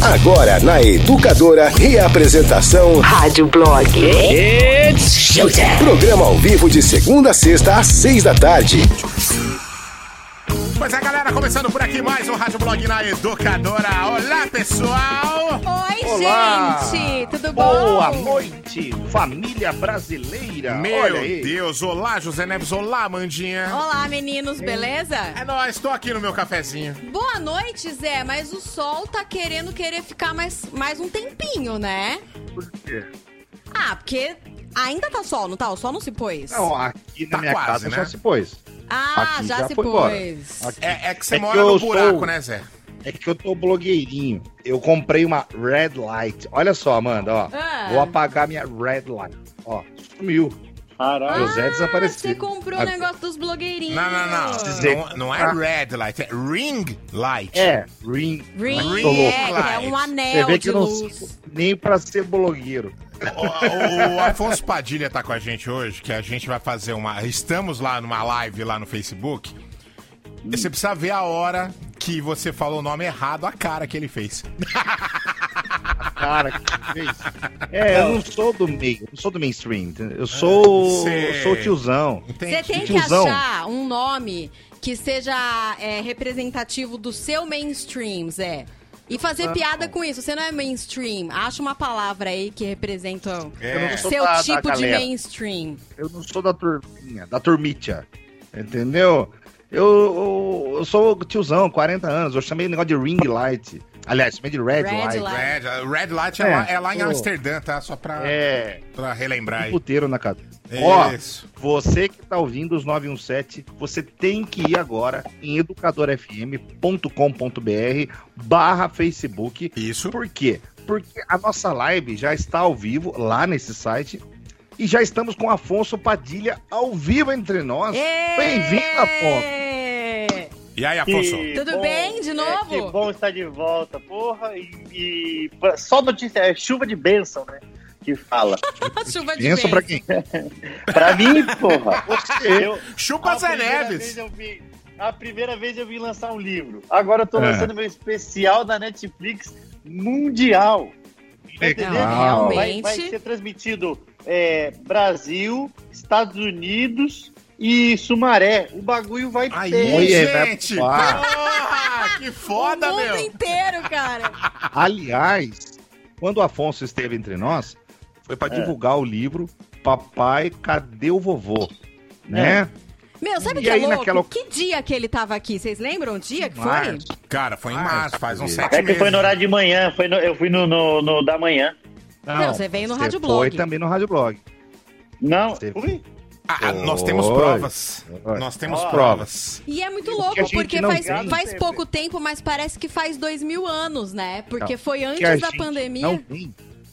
Agora na Educadora, reapresentação Rádio Blog. It's showtime. Programa ao vivo de segunda a sexta às seis da tarde. Pois é, galera, começando por aqui mais um Rádio Blog na Educadora. Olá, pessoal! Oi, Olá. gente, tudo bom? Boa noite, família brasileira. Meu. Deus, olá, José Neves, olá, Amandinha. Olá, meninos, beleza? É nóis, tô aqui no meu cafezinho. Boa noite, Zé, mas o sol tá querendo querer ficar mais, mais um tempinho, né? Por quê? Ah, porque ainda tá sol, não tá? O sol não se pôs? Não, aqui na Tá minha quase, casa né? já se pôs. ah, aqui já, já se pôs. É, é que você É que mora no eu buraco, sou- né, Zé? É que eu tô blogueirinho. Eu comprei uma red light. Olha só, Amanda, ó. Ah. Vou apagar minha red light. Ó, sumiu. Caralho. Ah, desapareceu. você comprou o Ah, negócio dos blogueirinhos. Não, não, não. Não, não é red light, é ring light. É, ring. Ring, Ring é, que é light. um Você anel vê que não luz. nem pra ser blogueiro. O, o Afonso Padilha tá com a gente hoje, que a gente vai fazer uma. Estamos lá numa live lá no Facebook. E Você precisa ver a hora que você falou o nome errado, a cara que ele fez. Cara, que fez. É, eu não sou do meio, eu não sou do mainstream. entendeu? Eu sou, eu sou tiozão. Você tem que Tiozão. achar um nome que seja é, representativo do seu mainstream, Zé. E fazer piada com isso. Você não é mainstream. Acha uma palavra aí que representa É. Não seu da- da tipo de galera. mainstream. Eu não sou da turminha, da turmitia. Entendeu? Eu, eu, eu sou tiozão, 40 anos. Eu chamei o negócio de ring light. Aliás, chamei de red, Red light. light. Red, a Red Light é, É, lá, é lá em pô. Amsterdã, tá? Só pra, É, pra relembrar aí. puteiro na casa. Ó, Isso. você que tá ouvindo os 917, você tem que ir agora em educadorfm.com.br barra Facebook. Isso. Por quê? Porque a nossa live já está ao vivo lá nesse site e já estamos com Afonso Padilha ao vivo entre nós. Bem-vindo, Afonso. E aí, Afonso? Que Tudo bem, de novo? É, que bom estar de volta, porra. E, e só notícia, é chuva de bênção, né? Que fala. Chuva de vento. pra quem? Pra mim, porra. Eu, Chupa a Zé Neves. vi- a primeira vez eu vim lançar um livro. Agora eu tô É. lançando meu especial da Netflix mundial. Legal. entendendo? Não, Vai, realmente. vai ser transmitido é, Brasil, Estados Unidos e Sumaré. O bagulho vai Aí, ter. Gente! Porra, que foda, o mundo meu! inteiro, cara. Aliás, quando o Afonso esteve entre nós, foi para É. divulgar o livro Papai, Cadê o Vovô? Né? Meu, sabe o E que é aí, louco? naquela- Que dia que ele tava aqui? Vocês lembram o dia que foi? Cara, foi em março, faz uns é sete É que meses. foi no horário de manhã, foi no- eu fui no, no- no da manhã. Não, você veio no Rádio Foi Blog. também no Rádio Blog. Não, Você- fui. Ah, ah, nós temos provas. Oi. Nós temos provas. E é muito louco, porque faz, faz pouco tempo, mas parece que faz dois mil anos, né? Porque Não, foi antes da pandemia.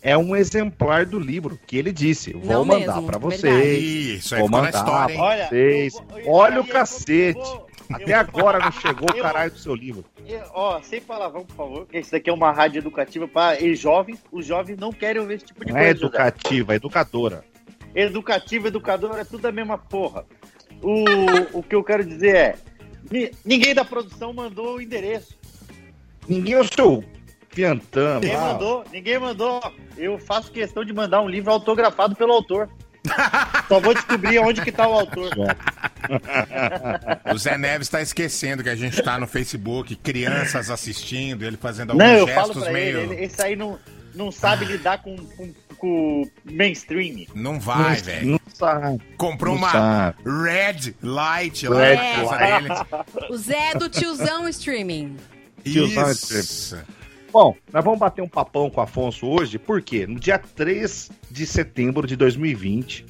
É um exemplar do livro que ele disse. Vou Não mandar para verdade. vocês. Isso, aí Vou mandar. história? Olha, Vocês. eu vou- eu- Olha aí o eu cacete. eu Até agora não chegou o Eu- caralho do seu livro. eu- Ó, sem palavrão, por favor. que Esse daqui é uma rádio educativa para jovens. Os jovens não querem ouvir esse tipo de Não é coisa. José. educativa, é educadora. Educativo, educador, é tudo a mesma porra. O, o que eu quero dizer é: ni- ninguém da produção mandou o endereço. Ninguém é o seu piantão. Ninguém lá. mandou, ninguém mandou. Eu faço questão de mandar um livro autografado pelo autor. Só vou descobrir onde que tá o autor. O Zé Neves tá esquecendo que a gente tá no Facebook, crianças assistindo, ele fazendo alguns Não, eu falo gestos pra meio. ele, ele, esse aí não, não sabe lidar com, com, mainstream. Não vai, velho. Não sabe. Comprou não uma sabe. red light lá Red na casa light. dele. O Zé é do tiozão streaming. Tiozão Isso. Bom, nós vamos bater um papão com o Afonso hoje, porque no dia 3 de setembro de 2020,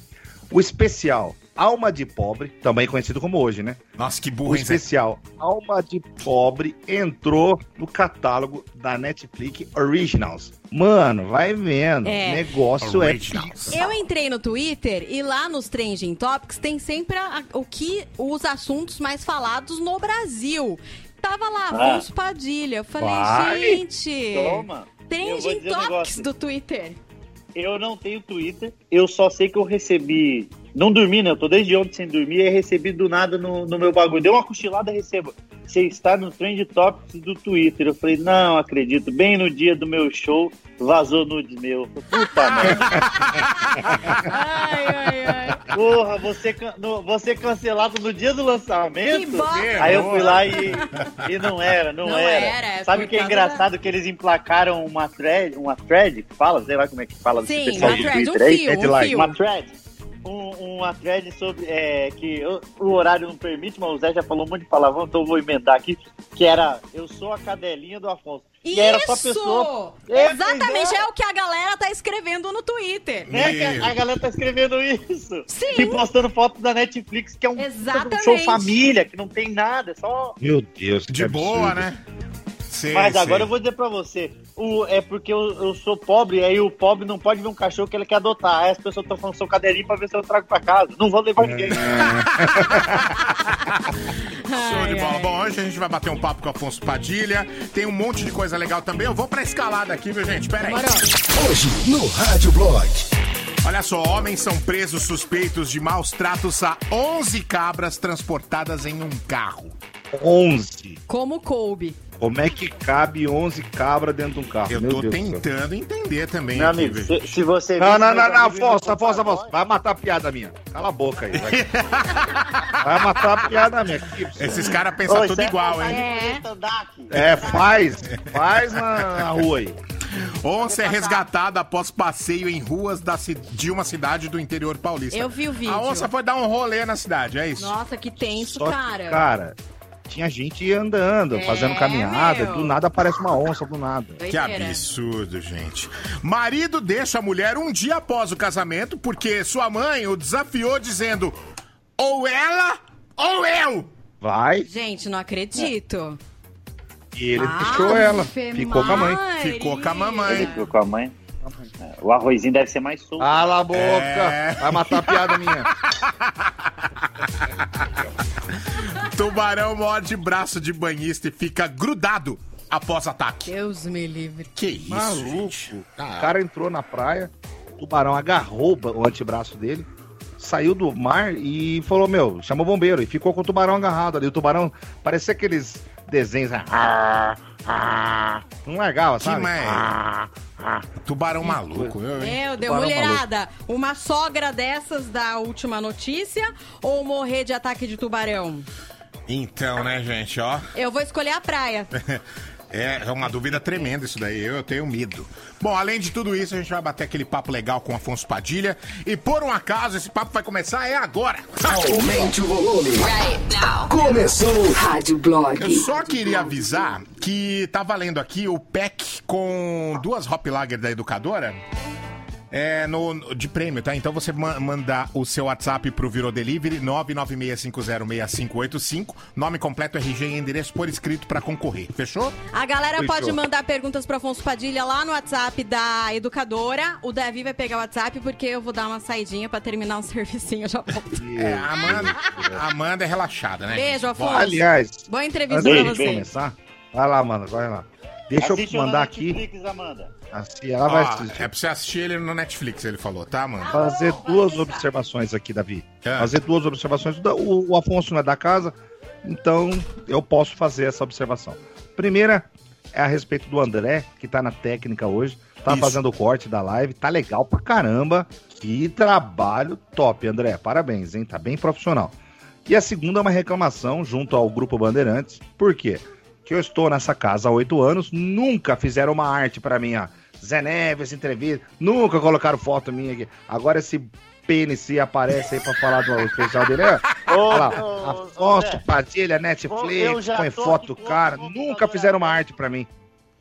o especial Alma de Pobre, também conhecido como hoje, né? Nossa, que O burro, hein, Zé? especial Alma de Pobre entrou no catálogo da Netflix Originals. Mano, vai vendo. É. Negócio Originals. é Eu entrei no Twitter e lá nos Trending Topics tem sempre a- o que os assuntos mais falados no Brasil. Tava lá, Ah. Afonso Padilha. Eu falei, Vai. gente. Toma. Trending um Topics negócio. do Twitter. Eu não tenho Twitter, eu só sei que eu recebi. Não dormi, né? Eu tô desde ontem sem dormir e recebi do nada no, no meu bagulho. Deu uma cochilada e recebo. você está no Trend Topics do Twitter. Eu falei, não acredito. Bem no dia do meu show, vazou nude meu. Puta merda. Ai, ai, ai. Porra, você, no- você cancelado no dia do lançamento? Que. Aí eu fui lá e, e não era, não, Não era. era, é Sabe o que é engraçado? Que eles emplacaram uma thread, uma thread que fala, sei lá como é que fala Sim, pessoal uma do thread, um Twitter aí. fio, um fio. Uma thread. Um- uma thread sobre é, que o, o horário não permite, mas o Zé já falou um monte de palavrão, então eu vou emendar aqui. Que era Eu sou a cadelinha do Afonso. E era só pessoa. É, Exatamente, é. é o que a galera tá escrevendo no Twitter. Né, que a, a galera tá escrevendo isso. Sim. E postando foto da Netflix, que é um, um show família, que não tem nada, é só. Meu Deus, que De boa, absurdo. né? Sei, Mas agora sei. eu vou dizer pra você, o, é porque eu, eu sou pobre, aí o pobre não pode ver um cachorro que ele quer adotar. Aí as pessoas estão falando, sou cadelinho pra ver se eu trago pra casa. Não vou levar ninguém. Show de bola. Bom, hoje a gente vai bater um papo com o Afonso Padilha. Tem um monte de coisa legal também. Eu vou pra escalada aqui, viu, gente? Pera aí. Hoje no Rádio Blog. Olha só, homens são presos suspeitos de maus tratos a 11 cabras transportadas em um carro. 11. Como coube. Como é que cabe 11 cabras dentro de um carro? Eu Meu tô Deus tentando entender também. Meu aqui, amigo, se, se você. Não, não, não, não, Afonso, computador, Afonso. Vai matar a piada minha. Cala a boca aí. Vai, vai matar a piada minha. Que- Esses caras pensam Ô, tudo é igual, hein? É. É, faz. Faz na, na rua aí. Onça é resgatada após passeio em ruas da de uma cidade do interior paulista. Eu vi o vídeo. A onça foi dar um rolê na cidade, é isso? Nossa, que tenso, Só que, cara. Tinha gente andando, É, fazendo caminhada. meu. Do nada aparece uma onça, do nada. Que absurdo, gente. Marido deixa a mulher um dia após o casamento porque sua mãe o desafiou dizendo ou ela ou eu. Vai Gente, não acredito. e ele Ave deixou ela. Ficou com a mãe. Ficou com a mamãe. Ele ficou com a mãe. O arrozinho deve ser mais solto. Cala a boca. É. Vai matar a piada minha. Tubarão morde braço de banhista e fica grudado após ataque. Deus me livre. Que isso, Maluco. gente. O cara entrou na praia, o tubarão agarrou o antebraço dele, saiu do mar e falou: Meu, chamou o bombeiro e ficou com o tubarão agarrado ali. O tubarão parecia aqueles desenhos. ah, não largava, Que sabe? Ah, ah. Tubarão maluco, viu, hein? Meu Deus, mulherada, uma sogra dessas da última notícia ou morrer de ataque de tubarão? Então, né, gente, ó. Eu vou escolher a praia. É uma dúvida tremenda isso daí, eu tenho medo. Bom, além de tudo isso, a gente vai bater aquele papo legal com o Afonso Padilha. E por um acaso, esse papo vai começar é agora. Aumente o volume. Right now. Começou. Rádio Blog. Eu só queria avisar que tá valendo aqui o pack com duas Hop Lager da educadora. É, no, de prêmio, tá? Então você ma- manda o seu WhatsApp pro Virou Delivery 996506585, nome completo, RG e endereço por escrito pra concorrer. Fechou? A galera Fechou. pode mandar perguntas pro Afonso Padilha lá no WhatsApp da educadora. O Davi vai pegar o WhatsApp porque eu vou dar uma saidinha pra terminar um servicinho, já volto. É, a Amanda, a Amanda é relaxada, né? Beijo? Afonso. Aliás, Boa entrevista de você. começar, vai lá, mano, vai lá. Deixa Assiste eu mandar aqui. Netflix, Amanda. Assim, ela vai assistir. é pra você assistir ele no Netflix, ele falou, tá, mano? fazer duas observações aqui, Davi. É. Fazer duas observações. O, o Afonso não é da casa, então eu posso fazer essa observação. Primeira é a respeito do André, que tá na técnica hoje. Tá Isso. fazendo o corte da live, tá legal pra caramba. Que trabalho top, André. Parabéns, hein? Tá bem profissional. E a segunda é uma reclamação junto ao Grupo Bandeirantes. Por quê? Que eu estou nessa casa há oito anos, nunca fizeram uma arte pra mim. Zé Neves, entrevista, nunca colocaram foto minha aqui. Agora esse PNC aparece aí pra falar do especial dele. ó. Olha lá, Afonso. Padilha, Eu Netflix, põe foto cara. Nunca fizeram uma arte pra mim.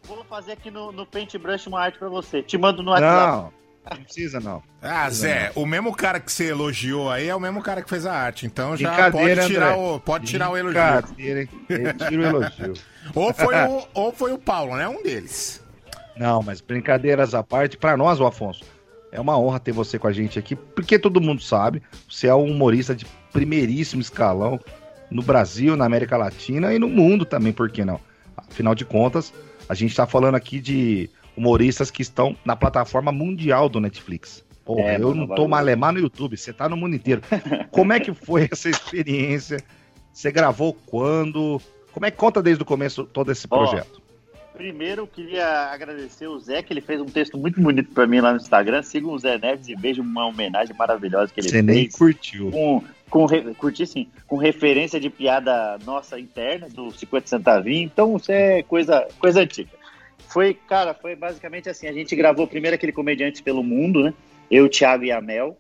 Vou fazer aqui no, no Paintbrush uma arte pra você. Te mando no WhatsApp. Não, não precisa não. Ah, Zé, o mesmo cara que você elogiou aí é o mesmo cara que fez a arte. Então já pode tirar, André. o, pode tirar o elogio. Brincadeira, hein? Retira o elogio. Ou foi, o, ou foi o Paulo, né? Um deles. Não, mas brincadeiras à parte, pra nós, o Afonso, é uma honra ter você com a gente aqui, porque todo mundo sabe, você é um humorista de primeiríssimo escalão no Brasil, na América Latina e no mundo também, por que não? Afinal de contas, a gente tá falando aqui de humoristas que estão na plataforma mundial do Netflix. Porra, É, eu não tô malemar no YouTube, você tá no mundo inteiro. Como é que foi essa experiência? Você gravou quando? Como é que conta desde o começo todo esse projeto? Primeiro, eu queria agradecer o Zé, que ele fez um texto muito bonito para mim lá no Instagram. Sigam o Zé Neves e vejam uma homenagem maravilhosa que ele Você fez. nem curtiu. Com, com, curti sim, com referência de piada nossa interna, do 50 centavinho. Então, isso é coisa, coisa antiga. Foi, cara, foi basicamente assim, a gente gravou primeiro aquele Comediantes pelo Mundo, né? Eu, Thiago e a Mel.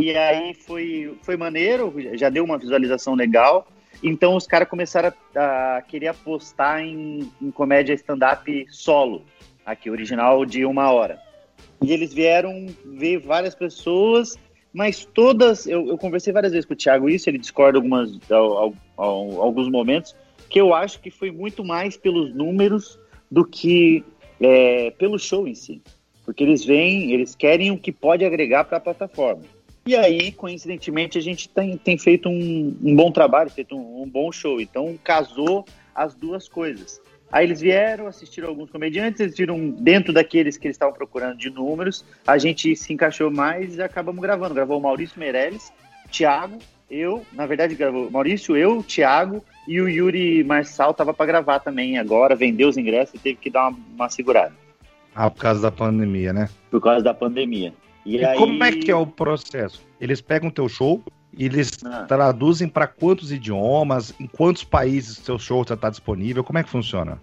E aí foi, foi maneiro, já deu uma visualização legal. Então os caras começaram a, a, querer apostar em, em comédia stand-up solo, aqui, original de uma hora. E eles vieram ver várias pessoas, mas todas. Eu, eu conversei várias vezes com o Thiago isso, ele discorda algumas, ao, ao, alguns momentos, que eu acho que foi muito mais pelos números do que é, pelo show em si. Porque eles vêm, eles querem o que pode agregar para a plataforma. E aí, coincidentemente, a gente tem, tem feito um, um bom trabalho, feito um, um, bom show. Então, casou as duas coisas. Aí eles vieram, assistiram alguns comediantes, eles viram dentro daqueles que eles estavam procurando de números. A gente se encaixou mais e acabamos gravando. Gravou o Maurício Meirelles, Thiago, eu, na verdade, gravou Maurício, eu, Thiago e o Yuri Marçal tava para gravar também agora, vendeu os ingressos e teve que dar uma, uma segurada. Ah, por causa da pandemia, né? Por causa da pandemia. E, e aí... como é que é o processo? Eles pegam teu show e eles ah. traduzem para quantos idiomas, em quantos países seu show já está disponível? Como é que funciona?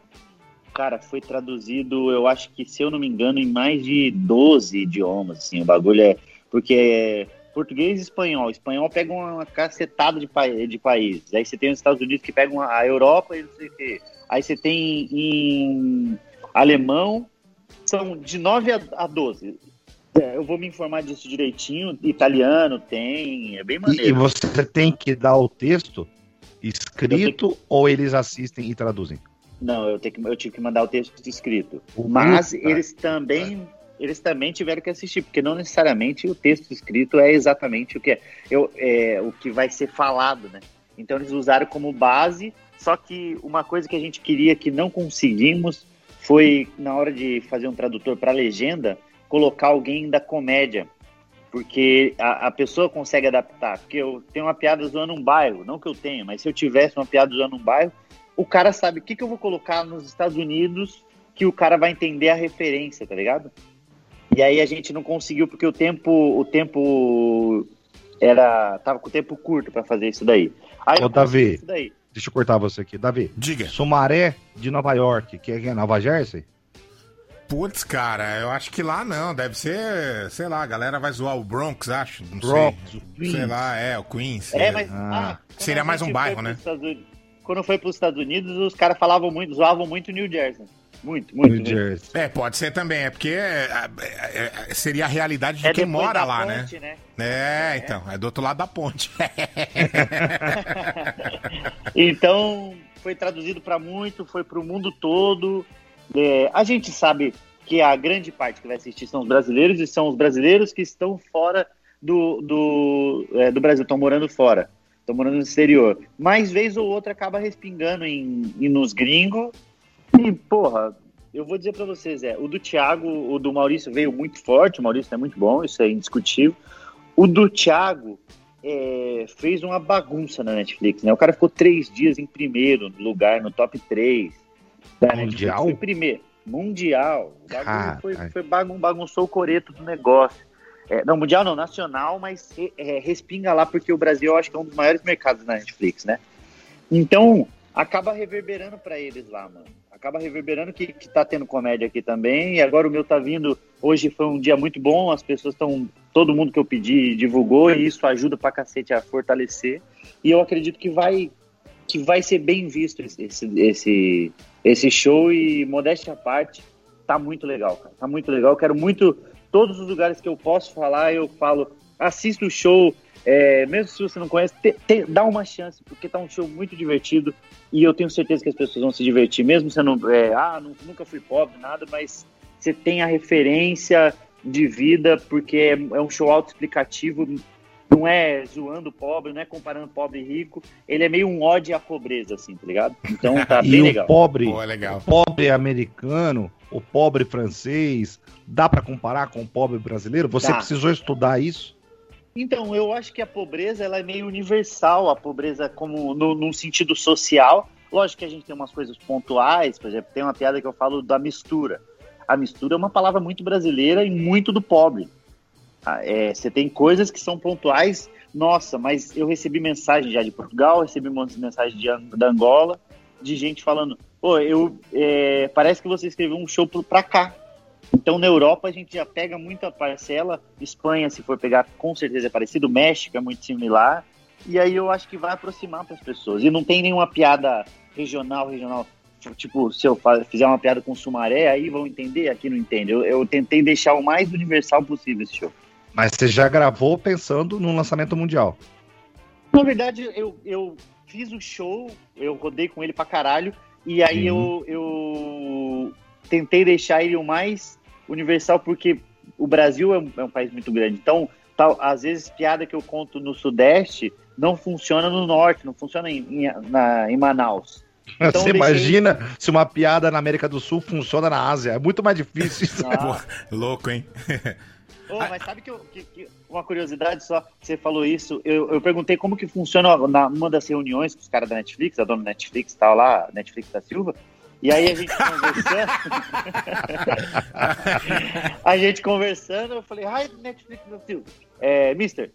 Cara, foi traduzido, eu acho que, se eu não me engano, em mais de 12 idiomas, assim, o bagulho é... Porque é português e espanhol. Espanhol pega uma cacetada de, pa de países. Aí você tem os Estados Unidos que pegam a Europa e não sei o quê. Aí você tem em alemão, são de 9 a 12. É, eu vou me informar disso direitinho. Italiano tem, é bem maneiro. E, você tem que dar o texto escrito que... ou eles assistem e traduzem? Não, eu, tenho que, eu tive que mandar o texto escrito. O Mas eles também eles também tiveram que assistir, porque não necessariamente o texto escrito é exatamente o que é, eu, é o que vai ser falado, né? Então eles usaram como base, só que uma coisa que a gente queria que não conseguimos foi na hora de fazer um tradutor para legenda, colocar alguém da comédia, porque a, a, pessoa consegue adaptar. Porque eu tenho uma piada zoando um bairro, não que eu tenha, mas se eu tivesse uma piada zoando um bairro, o cara sabe o que, que eu vou colocar nos Estados Unidos que o cara vai entender a referência, tá ligado? E aí a gente não conseguiu porque o tempo, o tempo era tava com o tempo curto para fazer isso daí. Aí Ô, Davi, deixa eu cortar você aqui. Davi, diga. Sumaré de Nova York, que é Nova Jersey? Putz, cara, eu acho que lá não. Deve ser, sei lá, a galera vai zoar o Bronx, acho. Não Bronx, sei. o Queens. Sei lá, é, o Queens. É, mas. Ah, seria mais um bairro, né? Unidos, quando foi para os Estados Unidos, os caras falavam muito, zoavam muito New Jersey. Muito, muito. New Jersey. É, pode ser também, é porque é, é, é, seria a realidade de é quem mora lá, né? ponte, né? né? É, então, é do outro lado da ponte. então, foi traduzido para muito, foi para o mundo todo. É, a gente sabe que a grande parte que vai assistir são os brasileiros e são os brasileiros que estão fora do, do, é, do Brasil, estão morando fora, estão morando no exterior. Mais vez ou outra acaba respingando em, em nos gringos e, porra, eu vou dizer para vocês, é, o do Thiago, o do Maurício veio muito forte, o Maurício é muito bom, isso é indiscutível. O do Thiago é, fez uma bagunça na Netflix, né? O cara ficou três dias em primeiro lugar, no top 3. Da Mundial? Foi primeiro. Mundial. O foi, foi bagun bagunçou o coreto do negócio. É, não, mundial não, nacional, mas é, respinga lá, porque o Brasil eu acho que é um dos maiores mercados na Netflix, né? Então, acaba reverberando para eles lá, mano acaba reverberando que, que tá tendo comédia aqui também. E agora o meu tá vindo. Hoje foi um dia muito bom, as pessoas estão. Todo mundo que eu pedi divulgou, e isso ajuda pra cacete a fortalecer. E eu acredito que vai que vai ser bem visto esse, esse, esse show e modéstia à parte, tá muito legal, cara. Tá muito legal. Quero muito. Todos os lugares que eu posso falar, eu falo, assista o show, é, mesmo se você não conhece, te, te, dá uma chance, porque tá um show muito divertido e eu tenho certeza que as pessoas vão se divertir, mesmo você não, é, ah, não, nunca fui pobre, nada, mas você tem a referência de vida, porque é, é um show autoexplicativo, não é zoando pobre, não é comparando pobre e rico, ele é meio um ódio à pobreza, assim, tá ligado? Então tá bem legal. O pobre, Pô, é legal. O pobre americano, o pobre francês, dá para comparar com o pobre brasileiro? Você dá. precisou estudar isso? Então, eu acho que a pobreza ela é meio universal, a pobreza como no, num sentido social. Lógico que a gente tem umas coisas pontuais, por exemplo, tem uma piada que eu falo da mistura. A mistura é uma palavra muito brasileira e muito do pobre. Ah, é, você tem coisas que são pontuais, nossa, mas eu recebi mensagem já de Portugal, recebi mensagens de, da Angola, de gente falando, pô, eu, é, parece que você escreveu um show pra cá. Então, na Europa, a gente já pega muita parcela. Espanha, se for pegar, com certeza é parecido. México é muito similar. E aí eu acho que vai aproximar para as pessoas. E não tem nenhuma piada regional, regional. Tipo, se eu fizer uma piada com Sumaré, aí vão entender, aqui não entende. Eu, eu tentei deixar o mais universal possível esse show. Mas você já gravou pensando no lançamento mundial? Na verdade, eu, eu fiz o show, eu rodei com ele pra caralho, e aí eu, eu tentei deixar ele o mais universal, porque o Brasil é um, é um país muito grande. Então, tal, às vezes, piada que eu conto no Sudeste não funciona no Norte, não funciona em, em, na, em Manaus. Então, Você deixei... imagina se uma piada na América do Sul funciona na Ásia. É muito mais difícil. Ah. Pô, louco, hein? Oh, mas sabe que, eu, que, que, uma curiosidade só, você falou isso, eu, eu perguntei como que funciona na, numa das reuniões com os caras da Netflix, a dona Netflix tal lá, Netflix da Silva, e aí a gente conversando. a gente conversando, eu falei, ai, Netflix Brasil. É, Mister.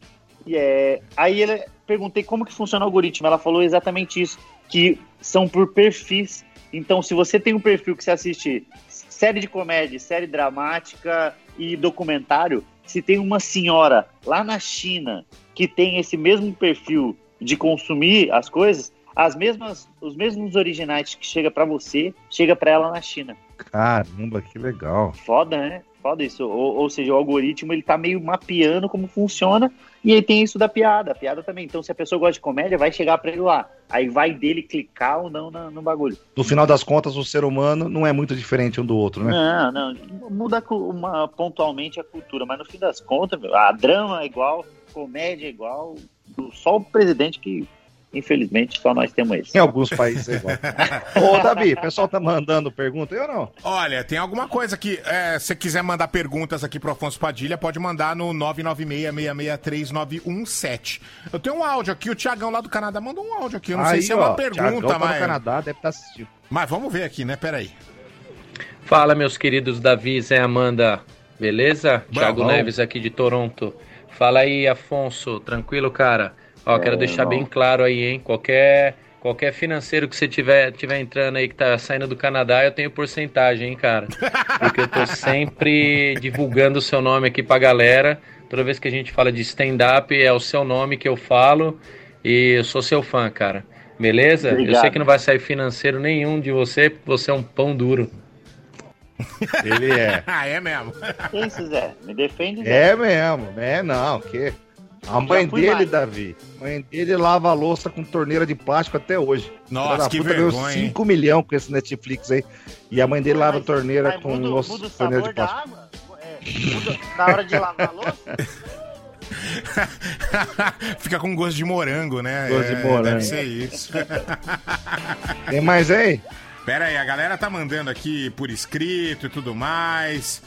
E é, aí ele perguntei como que funciona o algoritmo. Ela falou exatamente isso, que são por perfis. Então, se você tem um perfil que você assiste série de comédia, série dramática e documentário, se tem uma senhora lá na China que tem esse mesmo perfil de consumir as coisas, as mesmas, os mesmos originais que chega para você, chega para ela na China. Caramba, que legal. Foda, né? Foda isso. Ou, ou, seja, o algoritmo ele tá meio mapeando como funciona e aí tem isso da piada. A piada também. Então, se a pessoa gosta de comédia, vai chegar para ele lá. Aí vai dele clicar ou não no, no bagulho. No final das contas, o ser humano não é muito diferente um do outro, né? Não, não. Muda uma, pontualmente a cultura, mas no fim das contas, a drama é igual, comédia é igual. Só o presidente que Infelizmente, só nós temos esse. Em alguns países é igual. Ô, Davi, o pessoal tá mandando pergunta, eu não? Olha, tem alguma coisa que, é, se quiser mandar perguntas aqui pro Afonso Padilha, pode mandar no 996-663-917. Eu tenho um áudio aqui, o Tiagão lá do Canadá mandou um áudio aqui. Eu não Aí, sei se é uma pergunta, Thiagão tá mas. no Canadá deve estar tá assistindo. Mas vamos ver aqui, né? Peraí. Fala, meus queridos Davi, Zé Amanda, beleza? Bom, Thiago bom. Neves aqui de Toronto. Fala aí, Afonso, tranquilo, cara? Ó, quero é, deixar não. bem claro aí, hein? Qualquer, qualquer financeiro que você tiver, tiver entrando aí, que tá saindo do Canadá, eu tenho porcentagem, hein, cara? Porque eu tô sempre divulgando o seu nome aqui pra galera. Toda vez que a gente fala de stand-up, é o seu nome que eu falo. E eu sou seu fã, cara. Beleza? Obrigado. Eu sei que não vai sair financeiro nenhum de você, porque você é um pão duro. Ele é. ah, é mesmo. Isso, Zé. Me defende, Zé. É mesmo. É, não. Que... A mãe dele, mais. Davi, a mãe dele lava a louça com torneira de plástico até hoje. Nossa, que vergonha. Ganhou 5 milhões com esse Netflix aí. E a mãe dele lava a torneira mas com muda, louça, muda torneira de plástico. É, muda, na hora de lavar a louça? Fica com gosto de morango, né? Gosto é, de morango. Deve ser isso. Tem mais aí? Pera aí, a galera tá mandando aqui por escrito e tudo mais.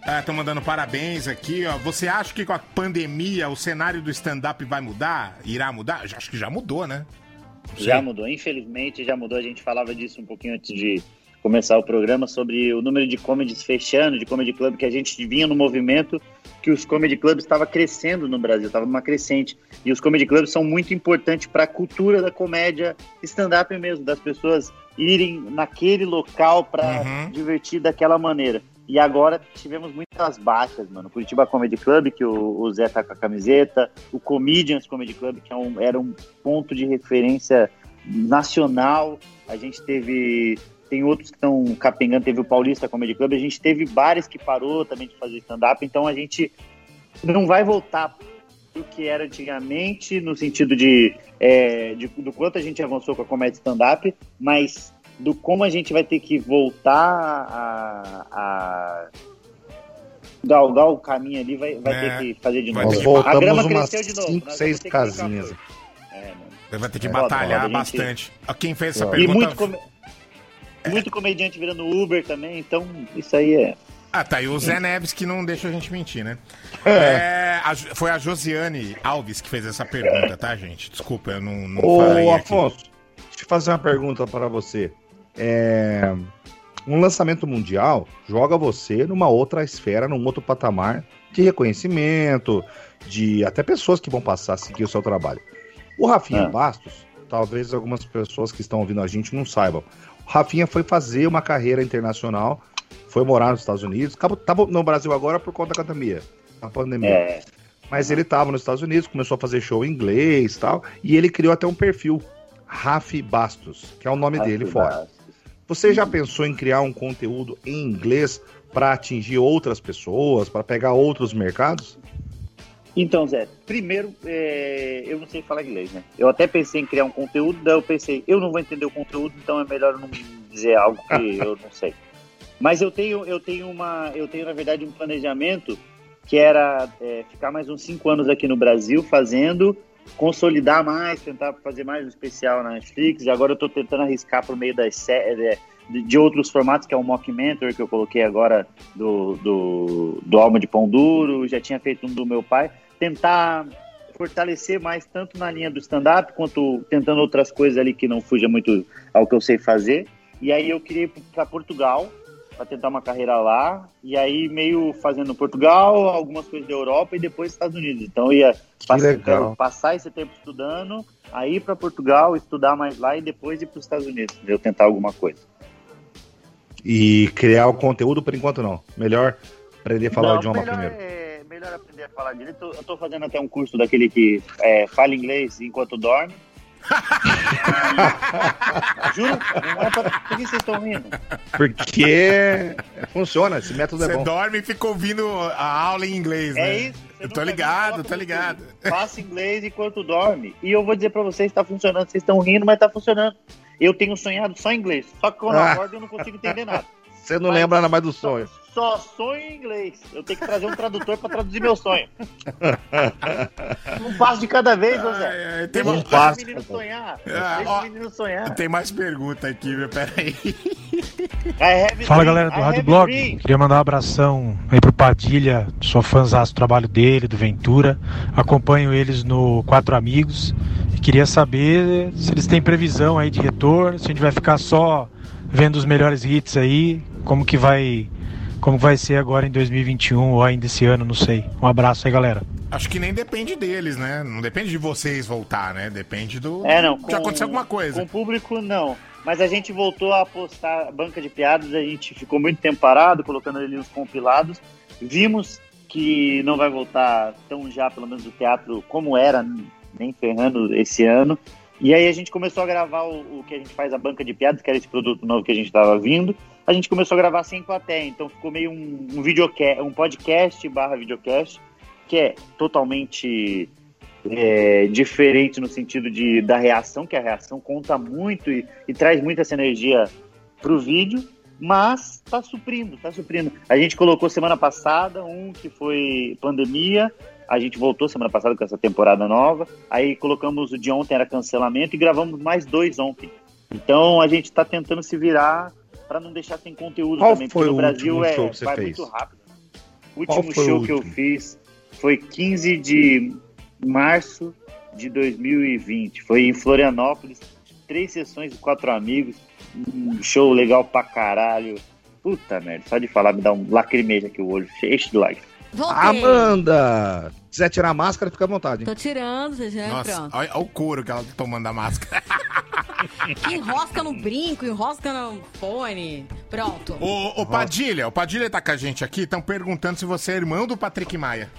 Estão ah, mandando parabéns aqui, ó. Você acha que com a pandemia o cenário do stand-up vai mudar? Irá mudar? Acho que já mudou, né? Já mudou, infelizmente já mudou. A gente falava disso um pouquinho antes de começar o programa sobre o número de comedies fechando, de comedy club, que a gente vinha no movimento que os comedy clubs estava crescendo no Brasil, estava numa crescente. E os comedy clubs são muito importantes para a cultura da comédia stand-up mesmo, das pessoas irem naquele local para uhum. divertir daquela maneira. E agora tivemos muitas baixas, mano. Curitiba Comedy Club, que o, o Zé tá com a camiseta, o Comedians Comedy Club, que é um, era um ponto de referência nacional. A gente teve. Tem outros que estão capengando, teve o Paulista Comedy Club, a gente teve bares que parou também de fazer stand-up, então a gente não vai voltar do que era antigamente, no sentido de, é, de, do quanto a gente avançou com a comédia stand-up, mas do como a gente vai ter que voltar a, a galgar o caminho ali, vai, vai é, ter que fazer de novo. Voltamos a grama cresceu de novo. Cinco, seis casinhas. É, vai ter que é, batalhar roda, bastante. Gente... Quem fez essa pergunta... E muito, com... muito comediante virando Uber também, então isso aí é... Ah, tá. E o Zé Neves que não deixa a gente mentir, né? É. é a, foi a Josiane Alves que fez essa pergunta, tá, gente? Desculpa, eu não, não Ô, Afonso, aqui fazer uma pergunta para você. É, um lançamento mundial joga você numa outra esfera, num outro patamar de reconhecimento, de até pessoas que vão passar a seguir o seu trabalho. O Rafinha ah. Bastos, talvez algumas pessoas que estão ouvindo a gente não saibam. O Rafinha foi fazer uma carreira internacional, foi morar nos Estados Unidos, estava no Brasil agora por conta da pandemia. Da pandemia. É. Mas ele estava nos Estados Unidos, começou a fazer show em inglês e tal, e ele criou até um perfil, Rafi Bastos, que é o nome Rafi dele Bastos. fora. Você já pensou em criar um conteúdo em inglês para atingir outras pessoas, para pegar outros mercados? Então, Zé, primeiro, é, eu não sei falar inglês, né? Eu até pensei em criar um conteúdo, daí eu pensei, eu não vou entender o conteúdo, então é melhor não dizer algo que eu não sei. Mas eu tenho, eu tenho uma, eu tenho na verdade um planejamento que era é, ficar mais uns cinco anos aqui no Brasil fazendo, consolidar mais, tentar fazer mais um especial na Netflix. E agora eu estou tentando arriscar por meio das séries de outros formatos, que é o Mockumentary, que eu coloquei agora do, do, do Alma de Pão Duro, já tinha feito um do meu pai. Tentar fortalecer mais tanto na linha do stand-up, quanto tentando outras coisas ali que não fuja muito ao que eu sei fazer. E aí eu queria ir para Portugal, para tentar uma carreira lá, e aí meio fazendo Portugal, algumas coisas da Europa e depois Estados Unidos. Então eu ia passar, passar esse tempo estudando, aí para Portugal, estudar mais lá e depois ir para os Estados Unidos, eu tentar alguma coisa. E criar o conteúdo por enquanto não. Melhor aprender a falar não, o idioma melhor primeiro. É, melhor aprender a falar direito. Eu tô fazendo até um curso daquele que é, fala inglês enquanto dorme. Juro? Não é pra... Por que vocês estão rindo? Porque funciona, esse método Você é bom. Você dorme e fica ouvindo a aula em inglês, é né? É isso. Eu tô ligado, tô ligado. Faça inglês enquanto dorme. E eu vou dizer pra vocês, tá funcionando. Vocês estão rindo, mas tá funcionando. Eu tenho sonhado só em inglês. Só que quando eu acordo eu não consigo entender nada. Você não mas, lembra nada mais do sonho. Só, só sonho em inglês. Eu tenho que trazer um tradutor para traduzir meu sonho. um passo de cada vez, José. Tem um passo. Deixa o menino sonhar. Ah, Deixa o menino sonhar. Tem mais pergunta aqui, meu. Peraí. Fala, galera do Rádio Blog. Dream. Queria mandar um abração aí pro Padilha. Sou fãzão do trabalho dele, do Ventura. Acompanho eles no Quatro Amigos. E queria saber se eles têm previsão aí de retorno, se a gente vai ficar só vendo os melhores hits aí, como que vai como vai ser agora em 2021 ou ainda esse ano, não sei. Um abraço aí, galera. Acho que nem depende deles, né? Não depende de vocês voltar, né? Depende do. É, não. Já aconteceu alguma coisa. Com o público, não. Mas a gente voltou a postar banca de piadas, a gente ficou muito tempo parado, colocando ali uns compilados. Vimos que não vai voltar tão já, pelo menos, o teatro como era, nem ferrando esse ano. E aí a gente começou a gravar o, o, que a gente faz, a banca de piadas, que era esse produto novo que a gente estava vindo. A gente começou a gravar sem plateia, então ficou meio um, um, videocast, um podcast barra videocast, que é totalmente é, diferente no sentido de, da reação, que a reação conta muito e, e traz muito essa energia para o vídeo, mas está suprindo, está suprindo. A gente colocou semana passada um que foi pandemia, a gente voltou semana passada com essa temporada nova. Aí colocamos o de ontem, era cancelamento, e gravamos mais dois ontem. Então a gente está tentando se virar para não deixar sem conteúdo Qual também. Foi porque no Brasil é, show que você vai fez? muito rápido. O último show o que eu fiz foi 15 de março de 2020. Foi em Florianópolis. Três sessões de quatro amigos. Um show legal pra caralho. Puta merda, só de falar me dá um lacrimeja aqui o olho, cheio de lágrimas. Voltei. Amanda! Se quiser tirar a máscara, fica à vontade. Hein? Tô tirando, você já Nossa, pronto. Olha, olha o couro que ela tá tomando da máscara. que enrosca no brinco, enrosca no fone. Pronto. O, o Padilha, o Padilha tá com a gente aqui, estão perguntando se você é irmão do Patrick Maia.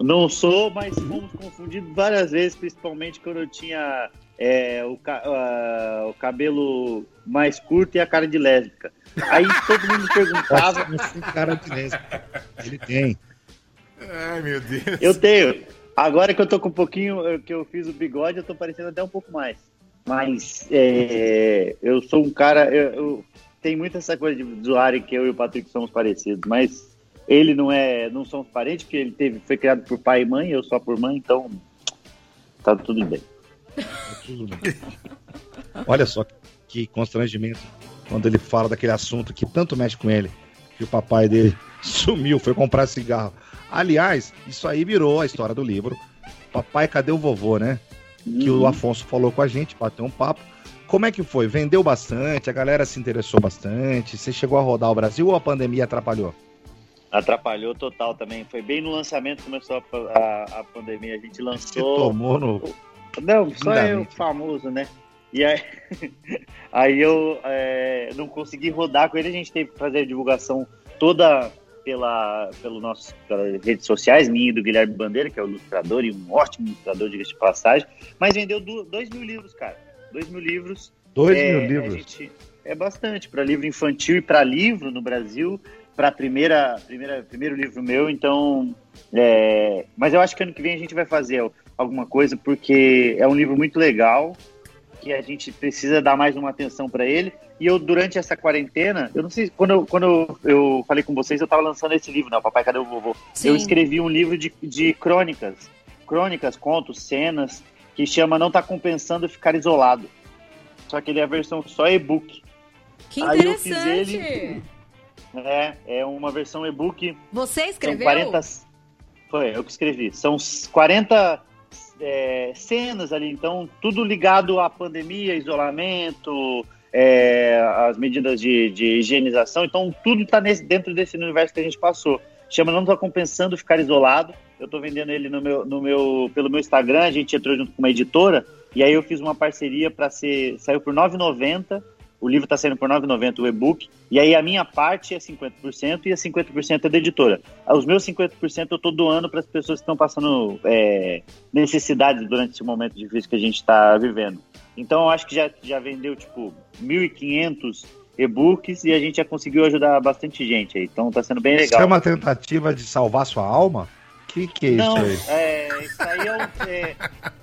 Não sou, mas fomos confundidos várias vezes, principalmente quando eu tinha é, o, uh, o cabelo mais curto e a cara de lésbica. Aí todo mundo perguntava. cara de lésbica. Ele tem. Ai, meu Deus. Eu tenho. Agora que eu tô com um pouquinho, que eu fiz o bigode, eu tô parecendo até um pouco mais. Mas é, eu sou um cara. Eu, eu tem muito essa coisa de zoarem que eu e o Patrick somos parecidos, mas ele não é. Não somos parentes, porque ele teve, foi criado por pai e mãe, eu só por mãe, então tá tudo bem. Olha só que constrangimento quando ele fala daquele assunto que tanto mexe com ele, que o papai dele sumiu, foi comprar cigarro. Aliás, isso aí virou a história do livro. Papai, cadê o vovô, né? Que o uhum. Afonso falou com a gente, bateu um papo. Como é que foi? Vendeu bastante? A galera se interessou bastante? Você chegou a rodar o Brasil ou a pandemia atrapalhou? Atrapalhou total também. Foi bem no lançamento que começou a, a, a pandemia. A gente lançou. Você tomou no. Não, só eu famoso, né? E aí, aí eu é, não consegui rodar com ele. A gente teve que fazer a divulgação toda pela, pelo nosso, pelas redes sociais, minha e do Guilherme Bandeira, que é o ilustrador e um ótimo ilustrador, diga de passagem. Mas vendeu dois mil livros, cara. Dois mil livros. Dois é, mil livros? Gente, é bastante. Para livro infantil e para livro no Brasil, para primeira, primeira primeiro livro meu, então. É... Mas eu acho que ano que vem a gente vai fazer alguma coisa, porque é um livro muito legal, que a gente precisa dar mais uma atenção para ele. E eu, durante essa quarentena, eu não sei, quando eu, quando eu, eu falei com vocês, eu estava lançando esse livro, né? Papai, cadê o vovô? Sim. Eu escrevi um livro de, de crônicas, crônicas, contos, cenas, que chama Não Tá Compensando Ficar Isolado. Só que ele é a versão só e-book. Que interessante! Aí eu fiz ele, é, é uma versão e-book. Você escreveu? 40, foi, eu que escrevi. São 40 é, cenas ali, então, tudo ligado à pandemia, isolamento, é, as medidas de, de, higienização. Então, tudo está dentro desse universo que a gente passou. Chama Não Estou Compensando Ficar Isolado. Eu estou vendendo ele no meu, no meu, pelo meu Instagram. A gente entrou junto com uma editora. E aí eu fiz uma parceria para ser. Saiu por R$ 9,90 o livro está saindo por R$ 9,90 o e-book, e aí a minha parte é 50% e a 50% é da editora. Os meus 50% eu estou doando para as pessoas que estão passando é, necessidades durante esse momento difícil que a gente está vivendo. Então eu acho que já, já vendeu tipo 1.500 e-books e a gente já conseguiu ajudar bastante gente aí. Então está sendo bem legal. Isso é uma tentativa de salvar sua alma? Que que é Não, isso aí? É, isso aí é, é,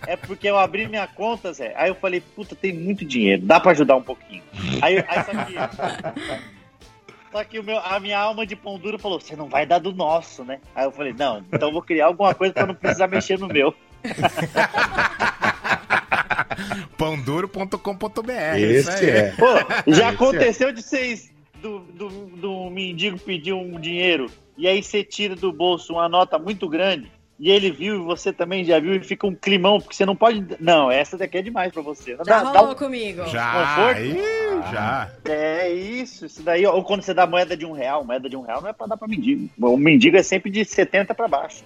é, porque eu abri minha conta, Zé. Aí eu falei, puta, tem muito dinheiro, dá pra ajudar um pouquinho. Aí, aí só que. Só que o meu, a minha alma de pão duro falou: você não vai dar do nosso, né? Aí eu falei: não, então eu vou criar alguma coisa pra não precisar mexer no meu. pãoduro.com.br. Esse é. Pô, já Esse é. aconteceu é. de vocês do, do, do mendigo pedir um dinheiro e aí você tira do bolso uma nota muito grande e ele viu e você também já viu e fica um climão, porque você não pode. Não, essa daqui é demais pra você. Já dá, rolou dá um... comigo. Já, aí, já. É isso, isso daí. Ou quando você dá moeda de um real, moeda de um real não é pra dar pra mendigo. O mendigo é sempre de 70 pra baixo.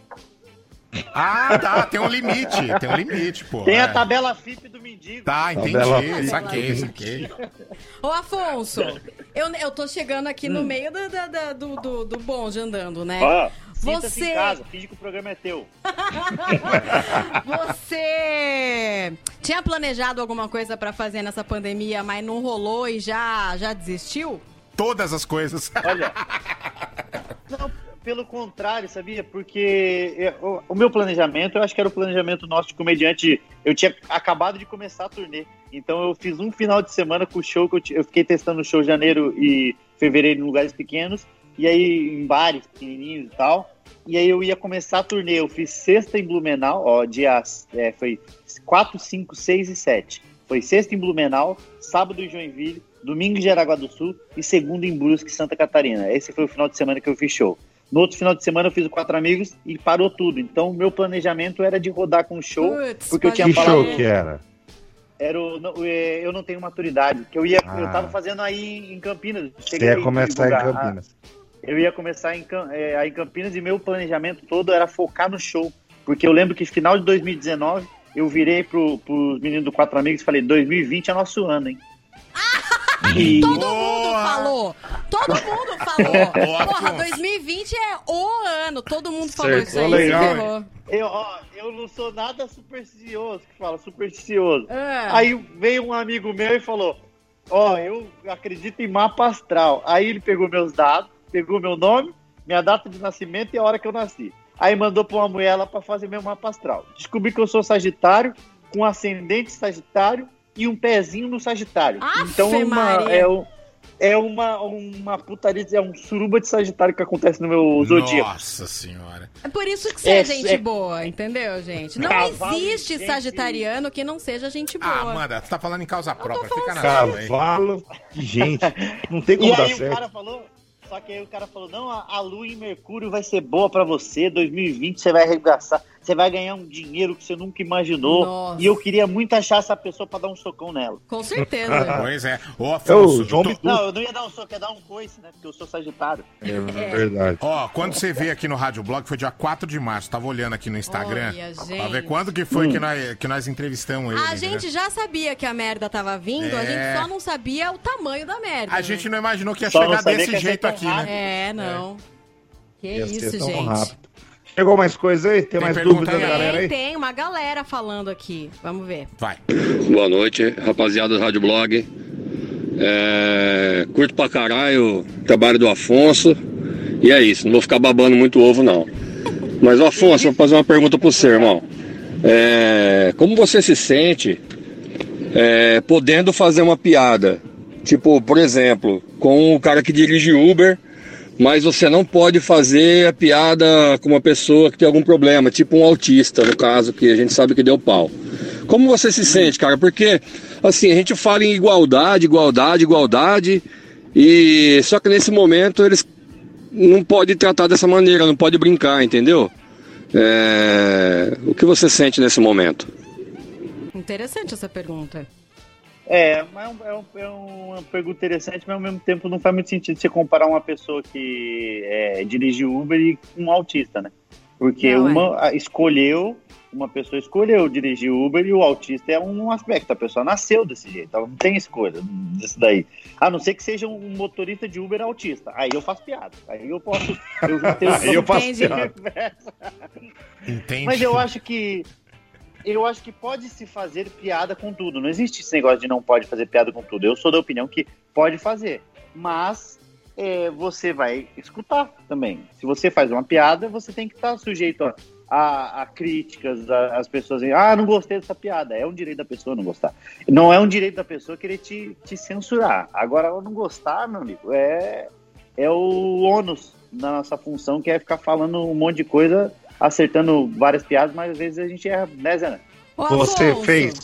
Ah, tá, tem um limite, tem um limite, pô. Tem é. a tabela FIP do mendigo. Tá, entendi, saquei, saquei. Ô, Afonso, eu, eu tô chegando aqui hum. no meio do, do, do, do bonde andando, né? Ah, você em casa, finge que o programa é teu. você tinha planejado alguma coisa para fazer nessa pandemia, mas não rolou e já, já desistiu? Todas as coisas. Olha, não, pelo contrário, sabia? Porque o, meu planejamento, eu acho que era o planejamento nosso de comediante. Eu tinha acabado de começar a turnê. Então eu fiz um final de semana com o show que eu, eu fiquei testando o show janeiro e fevereiro em lugares pequenos. E aí em bares pequenininhos e tal. E aí eu ia começar a turnê. Eu fiz sexta em Blumenau, ó, dias. É, foi 4, 5, 6 e 7. Foi sexta em Blumenau, sábado em Joinville, domingo em Jaraguá do Sul e segundo em Brusque, Santa Catarina. Esse foi o final de semana que eu fiz show. No outro final de semana eu fiz o Quatro Amigos e parou tudo. Então o meu planejamento era de rodar com o show, Puts, porque eu tinha que falado... show que era? Era o, é, eu não tenho maturidade, que eu ia, ah. eu tava fazendo aí em Campinas. Você ia começar em Campinas. Eu ia começar em, é, aí em Campinas e meu planejamento todo era focar no show, porque eu lembro que final de 2019 eu virei pro, pros meninos do Quatro Amigos e falei, 2020 é nosso ano, hein? Todo mundo falou. Todo mundo falou. Porra, 2020 é o ano. Todo mundo falou isso aí. Legal. Eu, ó, eu não sou nada supersticioso, que fala, supersticioso. É. Aí veio um amigo meu e falou: Ó, eu acredito em mapa astral. Aí ele pegou meus dados, pegou meu nome, minha data de nascimento e a hora que eu nasci. Aí mandou pra uma mulher lá pra fazer meu mapa astral. Descobri que eu sou Sagitário, com ascendente Sagitário e um pezinho no Sagitário. Afe então é uma, é, é uma, uma putaria, é um suruba de Sagitário que acontece no meu zodíaco. Nossa senhora. É por isso que você é, é gente é... boa, entendeu, gente? Não Cavalo existe gente... sagitariano que não seja gente boa. Ah, Amanda, você tá falando em causa própria, fica na Cavalo de gente. Não tem como e dar aí certo. o cara falou, só que aí o cara falou: não, a, a Lua em Mercúrio vai ser boa para você, 2020 você vai arregaçar. Você vai ganhar um dinheiro que você nunca imaginou. Nossa. E eu queria muito achar essa pessoa pra dar um socão nela. Com certeza. Pois é. Ô, É Afonso, João tô- Bidu. Não, eu não ia dar um soco, ia dar um coice, né? Porque eu sou sagitário. É verdade. Ó, quando você veio aqui no Rádio Blog, foi dia 4 de março. Tava olhando aqui no Instagram. Olha, Pra gente. ver quando que foi que, nós, que nós entrevistamos ele. A gente já sabia que a merda tava vindo, a É. gente só não sabia o tamanho da merda. A né? gente não imaginou que ia Só chegar desse jeito aqui, rápido. né? É, não. Que Ia isso, gente. rápido. Chegou mais coisa aí? Tem, Tem mais aí? da galera aí? Tem, tem uma galera falando aqui. Vamos ver. Vai. Boa noite, rapaziada do Rádio Blog. É, curto pra caralho o trabalho do Afonso. E é isso, não vou ficar babando muito ovo, não. Mas, Afonso, vou fazer uma pergunta pro você, irmão. É, como você se sente é, podendo fazer uma piada? Tipo, por exemplo, com o cara que dirige Uber, mas você não pode fazer a piada com uma pessoa que tem algum problema, tipo um autista, no caso, que a gente sabe que deu pau. Como você se sente, cara? Porque, assim, a gente fala em igualdade, igualdade, igualdade, e só que nesse momento eles não podem tratar dessa maneira, não pode brincar, entendeu? É, O que você sente nesse momento? Interessante essa pergunta. É, mas é, um- é um- é uma pergunta interessante, mas ao mesmo tempo não faz muito sentido você comparar uma pessoa que é, dirige Uber e um autista, né? Porque Não, é. uma a- escolheu, uma pessoa escolheu dirigir Uber e o autista é um aspecto. A pessoa nasceu desse jeito, ela não tem escolha disso daí. A não ser que seja um motorista de Uber autista. Aí eu faço piada. Aí eu posso. Eu tenho Aí eu faço Entendi. piada. Entende? Mas eu acho que. Eu acho que pode se fazer piada com tudo. Não existe esse negócio de não pode fazer piada com tudo. Eu sou da opinião que pode fazer. Mas é, você vai escutar também. Se você faz uma piada, você tem que estar sujeito a, a- a críticas, a- as pessoas dizem, ah, não gostei dessa piada. É um direito da pessoa não gostar. Não é um direito da pessoa querer te, te censurar. Agora, não gostar, meu amigo, é, é o ônus da nossa função, que é ficar falando um monte de coisa, acertando várias piadas, mas às vezes a gente erra, né? Ô, Você fez?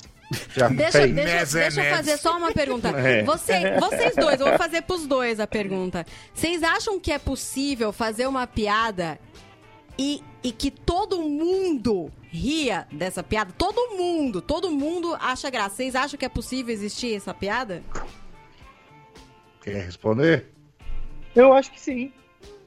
Já Deixa, fez? deixa, Nez, é deixa eu nez. fazer só uma pergunta. É. Você- vocês dois, eu vou fazer pros dois a pergunta. Vocês acham que é possível fazer uma piada e, e que todo mundo ria dessa piada? Todo mundo, todo mundo acha graça. Vocês acham que é possível existir essa piada? Quer responder? Eu acho que sim.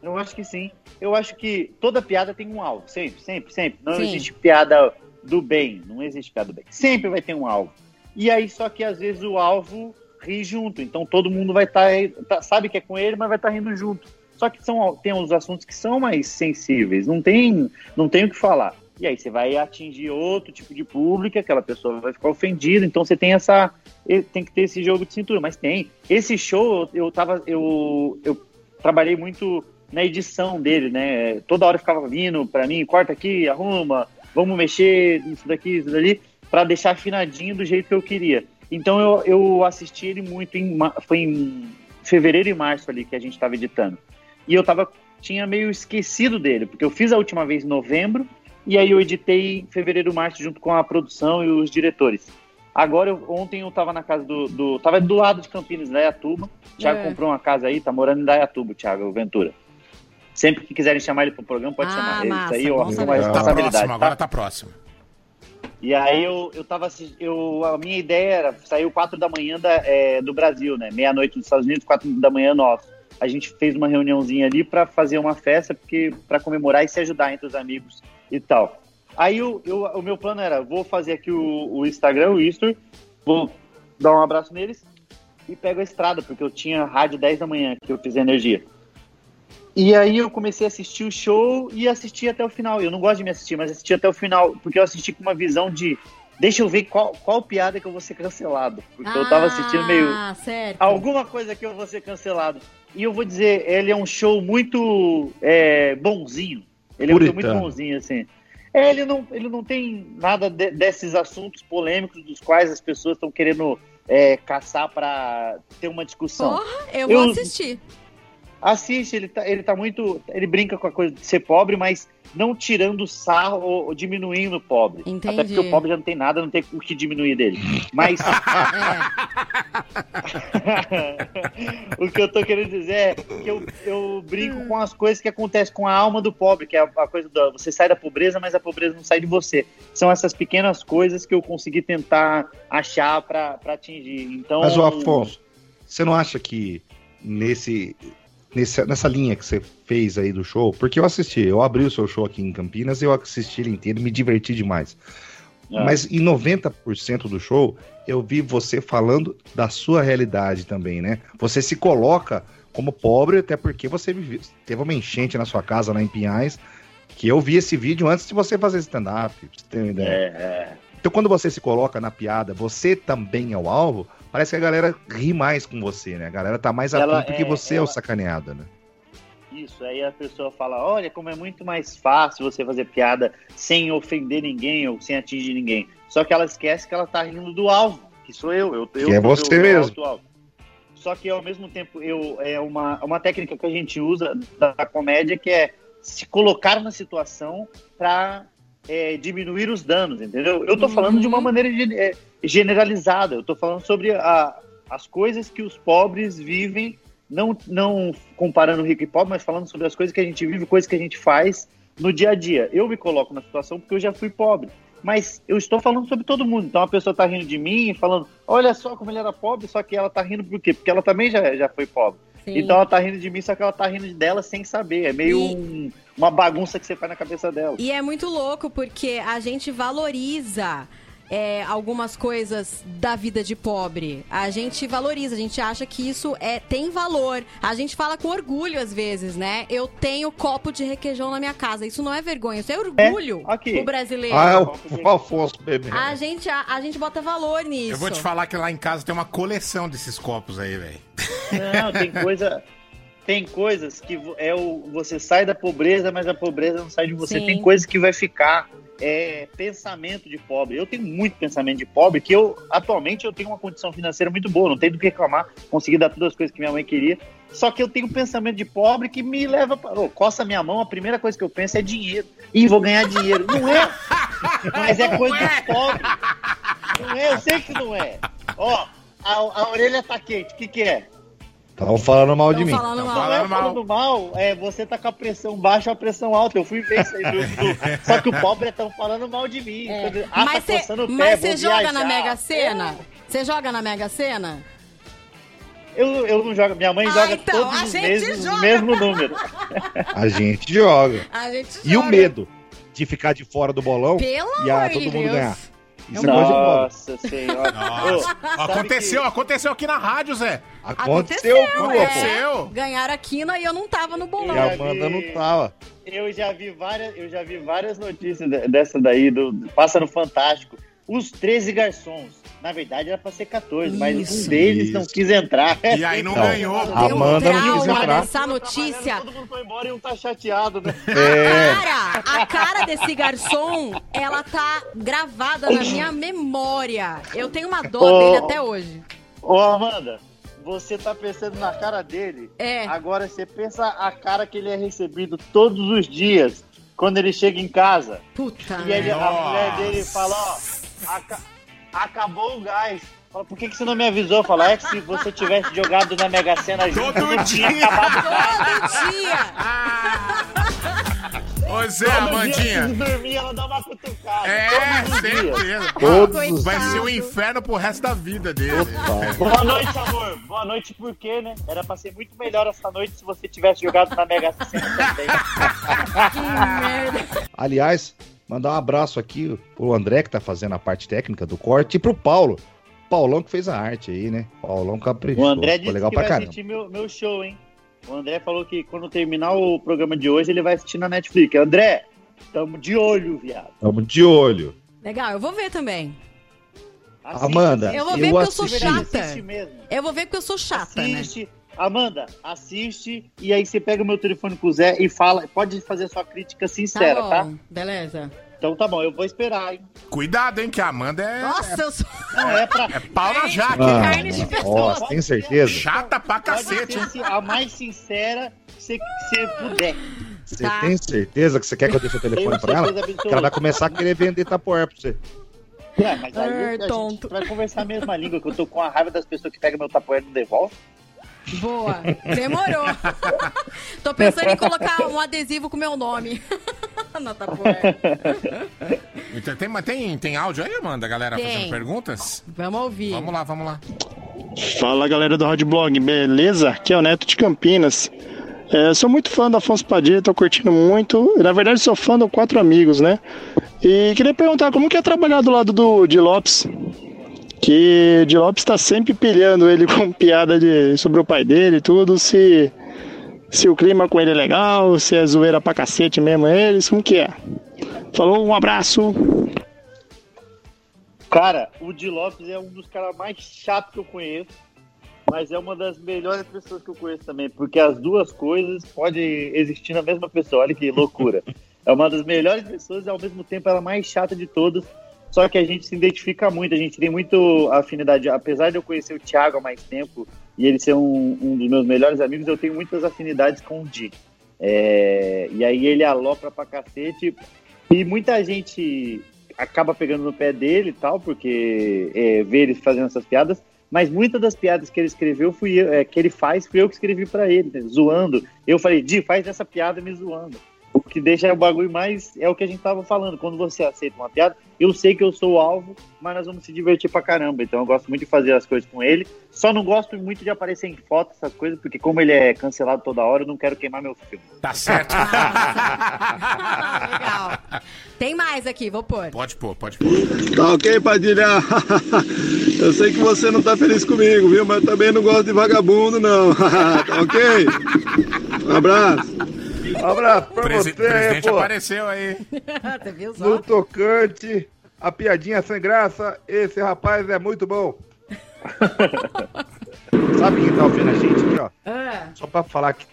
Eu acho que sim. Eu acho que toda piada tem um alvo, sempre, sempre, sempre. Não Sim. existe piada do bem, não existe piada do bem. Sempre vai ter um alvo. E aí, só que às vezes o alvo ri junto. Então todo mundo vai estar, sabe que é com ele, mas vai estar rindo junto. Só que são, tem uns assuntos que são mais sensíveis, não tem, não tem o que falar. E aí você vai atingir outro tipo de público, aquela pessoa vai ficar ofendida. Então você tem essa, tem que ter esse jogo de cintura. Mas tem. Esse show eu tava, eu, eu trabalhei muito na edição dele, né? Toda hora ficava vindo pra mim, corta aqui, arruma, vamos mexer isso daqui, isso dali, pra deixar afinadinho do jeito que eu queria. Então eu, eu assisti ele muito em foi em fevereiro e março ali que a gente tava editando. E eu tava tinha meio esquecido dele, porque eu fiz a última vez em novembro e aí eu editei em fevereiro e março junto com a produção e os diretores. Agora, eu- ontem eu tava na casa do, do. Tava do lado de Campinas, Dayatuba. O Thiago É. comprou uma casa aí, tá morando em Dayatuba, o Thiago Ventura. Sempre que quiserem chamar ele pro programa, pode Ah, chamar. Ele, massa, isso aí eu assumo Tá responsabilidade. próximo, tá? agora tá próximo. E aí eu, eu tava eu A minha ideia era. Saiu 4 da manhã da, é, do Brasil, né? Meia-noite dos Estados Unidos, 4 da manhã nosso. A gente fez uma reuniãozinha ali pra fazer uma festa, porque para comemorar e se ajudar entre os amigos e tal. Aí eu, eu- o meu plano era: vou fazer aqui o, o Instagram, o Easter, vou dar um abraço neles e pego a estrada, porque eu tinha rádio 10 da manhã que eu fiz energia. E aí eu comecei a assistir o show e assisti até o final. Eu não gosto de me assistir, mas assisti até o final, porque eu assisti com uma visão de deixa eu ver qual, qual piada que eu vou ser cancelado. Porque eu tava assistindo meio Ah, certo. alguma coisa que eu vou ser cancelado. E eu vou dizer, ele é um show muito é, bonzinho. Ele é um show muito bonzinho, assim. É, ele, não, ele não tem nada de- desses assuntos polêmicos dos quais as pessoas estão querendo é, caçar para ter uma discussão. Porra, eu vou Eu- assistir. Assiste, ele tá, ele tá muito. Ele brinca com a coisa de ser pobre, mas não tirando sarro ou, ou diminuindo o pobre. Entendi. Até porque o pobre já não tem nada, não tem o que diminuir dele. Mas. o que eu tô querendo dizer é que eu, eu brinco com as coisas que acontecem com a alma do pobre, que é a, a coisa do. Você sai da pobreza, mas a pobreza não sai de você. São essas pequenas coisas que eu consegui tentar achar para atingir. Então. Mas, o Afonso, você não acha que nesse nesse, nessa linha que você fez aí do show, porque eu assisti, eu abri o seu show aqui em Campinas, eu assisti ele inteiro e me diverti demais. É. Mas em 90% do show, eu vi você falando da sua realidade também, né? Você se coloca como pobre, até porque você teve uma enchente na sua casa lá em Pinhais, que eu vi esse vídeo antes de você fazer stand-up, você ter uma ideia. É, é. Então, quando você se coloca na piada, você também é o alvo, parece que a galera ri mais com você, né? A galera tá mais atenta é, que você ela... é o sacaneado, né? Isso, aí a pessoa fala, olha como é muito mais fácil você fazer piada sem ofender ninguém ou sem atingir ninguém. Só que ela esquece que ela tá rindo do alvo, que sou eu. eu, eu que é você mesmo. Só que ao mesmo tempo eu é uma, uma técnica que a gente usa da comédia que é se colocar na situação para é, diminuir os danos, entendeu? Eu estou falando de uma uhum. maneira é, generalizada, eu estou falando sobre a, as coisas que os pobres vivem, não, não comparando rico e pobre, mas falando sobre as coisas que a gente vive, coisas que a gente faz no dia a dia. Eu me coloco na situação porque eu já fui pobre. Mas eu estou falando sobre todo mundo. Então a pessoa está rindo de mim, falando, olha só como ele era pobre, só que ela está rindo por quê? Porque ela também já, já foi pobre. Sim. Então ela está rindo de mim, só que ela está rindo dela sem saber. É meio um uma bagunça que você faz na cabeça dela. E é muito louco porque a gente valoriza é, algumas coisas da vida de pobre. A gente valoriza, a gente acha que isso é, tem valor. A gente fala com orgulho às vezes, né? Eu tenho copo de requeijão na minha casa. Isso não é vergonha, isso é orgulho é, aqui. o brasileiro. Ah, é o, o Afonso bebê. A gente, a, a, gente bota valor nisso. Eu vou te falar que lá em casa tem uma coleção desses copos aí, velho. Não, tem coisa tem coisas que é o, você sai da pobreza, mas a pobreza não sai de você. Sim. Tem coisas que vai ficar é, pensamento de pobre. Eu tenho muito pensamento de pobre, que eu atualmente eu tenho uma condição financeira muito boa, não tenho do que reclamar, consegui dar todas as coisas que minha mãe queria. Só que eu tenho um pensamento de pobre que me leva para. Oh, coça minha mão, a primeira coisa que eu penso é dinheiro. Ih, vou ganhar dinheiro. Não é! Mas é coisa de pobre. Não é, eu sei que não é. Ó, a, a orelha tá quente, o que, que é? Estavam falando mal de mim. Falando mal. Falando, mal. falando mal, é, você tá com a pressão baixa ou a pressão alta. Eu fui ver isso aí. Só que o pobre estão falando mal de mim. É. Ah, mas tá você joga na Mega Sena? Você é. joga na Mega Sena? Eu, eu não jogo. Minha mãe ah, joga então, todos os meses o mesmo número. A gente joga. A gente joga. E o medo de ficar de fora do bolão Pelo e a, todo mundo Deus. ganhar. Isso Nossa senhora. Nossa. aconteceu, que... aconteceu aqui na rádio, Zé. Aconteceu, aconteceu. É. Ganharam a quina e eu não tava no bolão. E a Amanda vi... não tava. Eu já vi várias, eu já vi várias notícias dessa daí do passa no Fantástico. Os 13 garçons na verdade era pra ser 14, isso, mas um deles isso. não quis entrar. E aí não, não ganhou. A Amanda um não quis entrar. Essa notícia. Todo mundo foi embora e um tá chateado, né? É. A cara, a cara desse garçom, ela tá gravada na minha memória. Eu tenho uma dor ô, dele até hoje. Ô, Amanda, você tá pensando na cara dele. É. Agora você pensa a cara que ele é recebido todos os dias quando ele chega em casa. Puta. E aí, a mulher dele fala, ó, a, acabou o gás. Fala, por que, que você não me avisou? Fala, é que se você tivesse jogado na Mega Sena junto, todo dia. Todo dia! Ô Zé, Amandinha. Se dormir, ela dá uma cutucada. É, certeza. Todos Vai ser um inferno pro resto da vida dele. Boa noite, amor. Boa noite, por quê, né? Era pra ser muito melhor essa noite se você tivesse jogado na Mega Sena também. que merda. Aliás, Mandar um abraço aqui pro André, que tá fazendo a parte técnica do corte, e pro Paulo. Paulão que fez a arte aí, né? Paulão caprichou. O André disse legal que vai caramba. assistir meu, meu show, hein? O André falou que quando terminar o programa de hoje, ele vai assistir na Netflix. André, tamo de olho, viado. Tamo de olho. Legal, eu vou ver também. Assiste, Amanda, eu vou ver eu porque assisti. eu sou chata. Eu vou ver porque eu sou chata, né? assiste, né? Amanda, assiste e aí você pega o meu telefone pro Zé e fala. Pode fazer sua crítica sincera, tá? tá? Beleza. Então tá bom, eu vou esperar, hein? Cuidado, hein, que a Amanda é. Nossa, eu sou. Não é pra. É pau na jaque. Ah, carne de pessoa. nossa, tem certeza? Chata pra Pode cacete, hein? ser a mais sincera que você, puder. Você Tá. tem certeza que você quer que eu dê seu telefone pra ela? absoluta. Que ela vai começar a querer vender tapoer pra você. É, mas aí a gente vai conversar a mesma língua, que eu tô com a raiva das pessoas que pegam meu tapoé e não devolvem. Boa. Demorou. Tô pensando em colocar um adesivo com meu nome. Tapoeira. Então, tem, mas tem, tem áudio aí, Amanda, a galera Tem. fazendo perguntas? Vamos ouvir. Vamos lá, vamos lá. Fala galera do Rádio Blog, beleza? Aqui é o Neto de Campinas. É, sou muito fã do Afonso Padilha, tô curtindo muito. Na verdade, sou fã do Quatro Amigos, né? E queria perguntar como que é trabalhar do lado do de Lopes. Que de Lopes tá sempre pilhando ele com piada de, sobre o pai dele e tudo. Se, se o clima com ele é legal, se é zoeira pra cacete mesmo eles, como que é? Falou, um abraço. Cara, o Di Lopes é um dos caras mais chatos que eu conheço, mas é uma das melhores pessoas que eu conheço também, porque as duas coisas podem existir na mesma pessoa. Olha que loucura. É uma das melhores pessoas e ao mesmo tempo ela é a mais chata de todas. Só que a gente se identifica muito, a gente tem muito afinidade. Apesar de eu conhecer o Thiago há mais tempo e ele ser um, um dos meus melhores amigos, eu tenho muitas afinidades com o Di. É, e aí ele alopra pra cacete. E muita gente acaba pegando no pé dele e tal, porque é, vê ele fazendo essas piadas. Mas muitas das piadas que ele escreveu, fui eu, é, que ele faz, fui eu que escrevi pra ele, né, zoando. Eu falei, Di, faz essa piada me zoando. O que deixa o bagulho mais é o que a gente tava falando. Quando você aceita uma piada, eu sei que eu sou o alvo, mas nós vamos se divertir pra caramba. Então eu gosto muito de fazer as coisas com ele. Só não gosto muito de aparecer em foto, essas coisas, porque como ele é cancelado toda hora, eu não quero queimar meu filme. Tá certo. Legal. Tem mais aqui, vou pôr. Pode pôr, pode pôr. Tá ok, Padilha? Eu sei que você não tá feliz comigo, viu? Mas também não gosto de vagabundo, não. Tá ok? Um abraço. Um abraço pra Presi- você, presidente pô. apareceu aí. No tocante, a piadinha sem graça, esse rapaz é muito bom. Sabe quem tá ouvindo a gente aqui, ó? Ah, Só pra falar que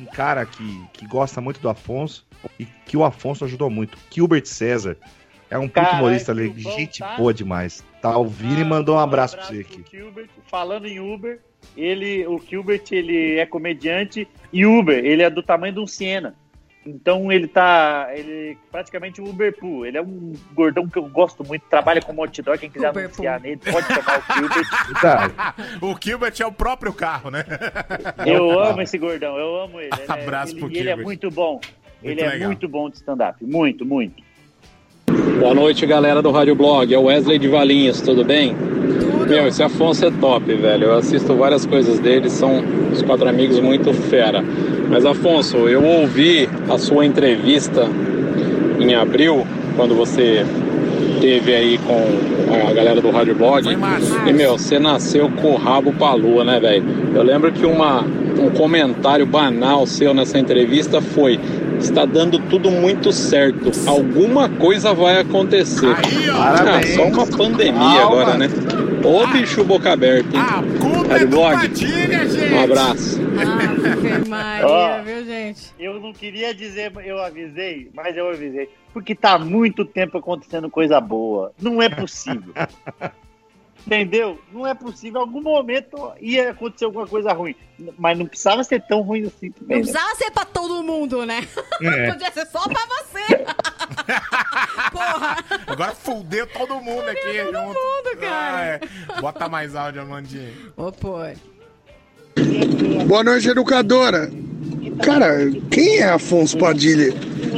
um cara que, que gosta muito do Afonso e que o Afonso ajudou muito. Gilbert César. É um puto humorista ali, gente tá? boa demais. Tá ouvindo e mandou um abraço pra você aqui. Gilbert. Falando em Uber, ele, o Gilbert ele é comediante e Uber, ele é do tamanho de um Siena. Então ele tá. Ele praticamente um Uber Pool. Ele é um gordão que eu gosto muito, trabalha como outdoor. Quem quiser Uber anunciar nele, pode chamar o Gilbert. Verdade. o Gilbert é o próprio carro, né? Eu amo esse gordão, eu amo ele. Ele é- Abraço ele, pro ele é Gilbert. muito bom. Muito ele é legal. muito bom de stand-up. Muito, muito. Boa noite, galera do Rádio Blog. É o Wesley de Valinhos, tudo bem? Meu, esse Afonso é top, velho. Eu assisto várias coisas dele, são os quatro amigos muito fera. Mas, Afonso, eu ouvi a sua entrevista em abril, quando você teve aí com a galera do Rádio Blog. E, meu, você nasceu com o rabo pra lua, né, velho? Eu lembro que uma, um comentário banal seu nessa entrevista foi: está dando tudo muito certo. Alguma coisa vai acontecer. Aí, ó. Ah, só uma pandemia Calma. agora, né? Ô bicho boca aberta, hein? A culpa é do Blog. Padilha, gente. Um abraço. Ave Maria, Ó. viu, gente? Eu não queria dizer, eu avisei, mas eu avisei. Porque tá muito tempo acontecendo coisa boa. Não é possível. Entendeu? Não é possível. Em algum momento ia acontecer alguma coisa ruim. Mas não precisava ser tão ruim assim Não também. né? precisava ser pra todo mundo, né? É. Podia ser só pra você. Porra. Agora fudeu todo mundo aqui todo junto. mundo, cara. Ah, é. Bota mais áudio, Amandinha. Vou pôr. Boa noite, educadora. Cara, quem é Afonso Padilha?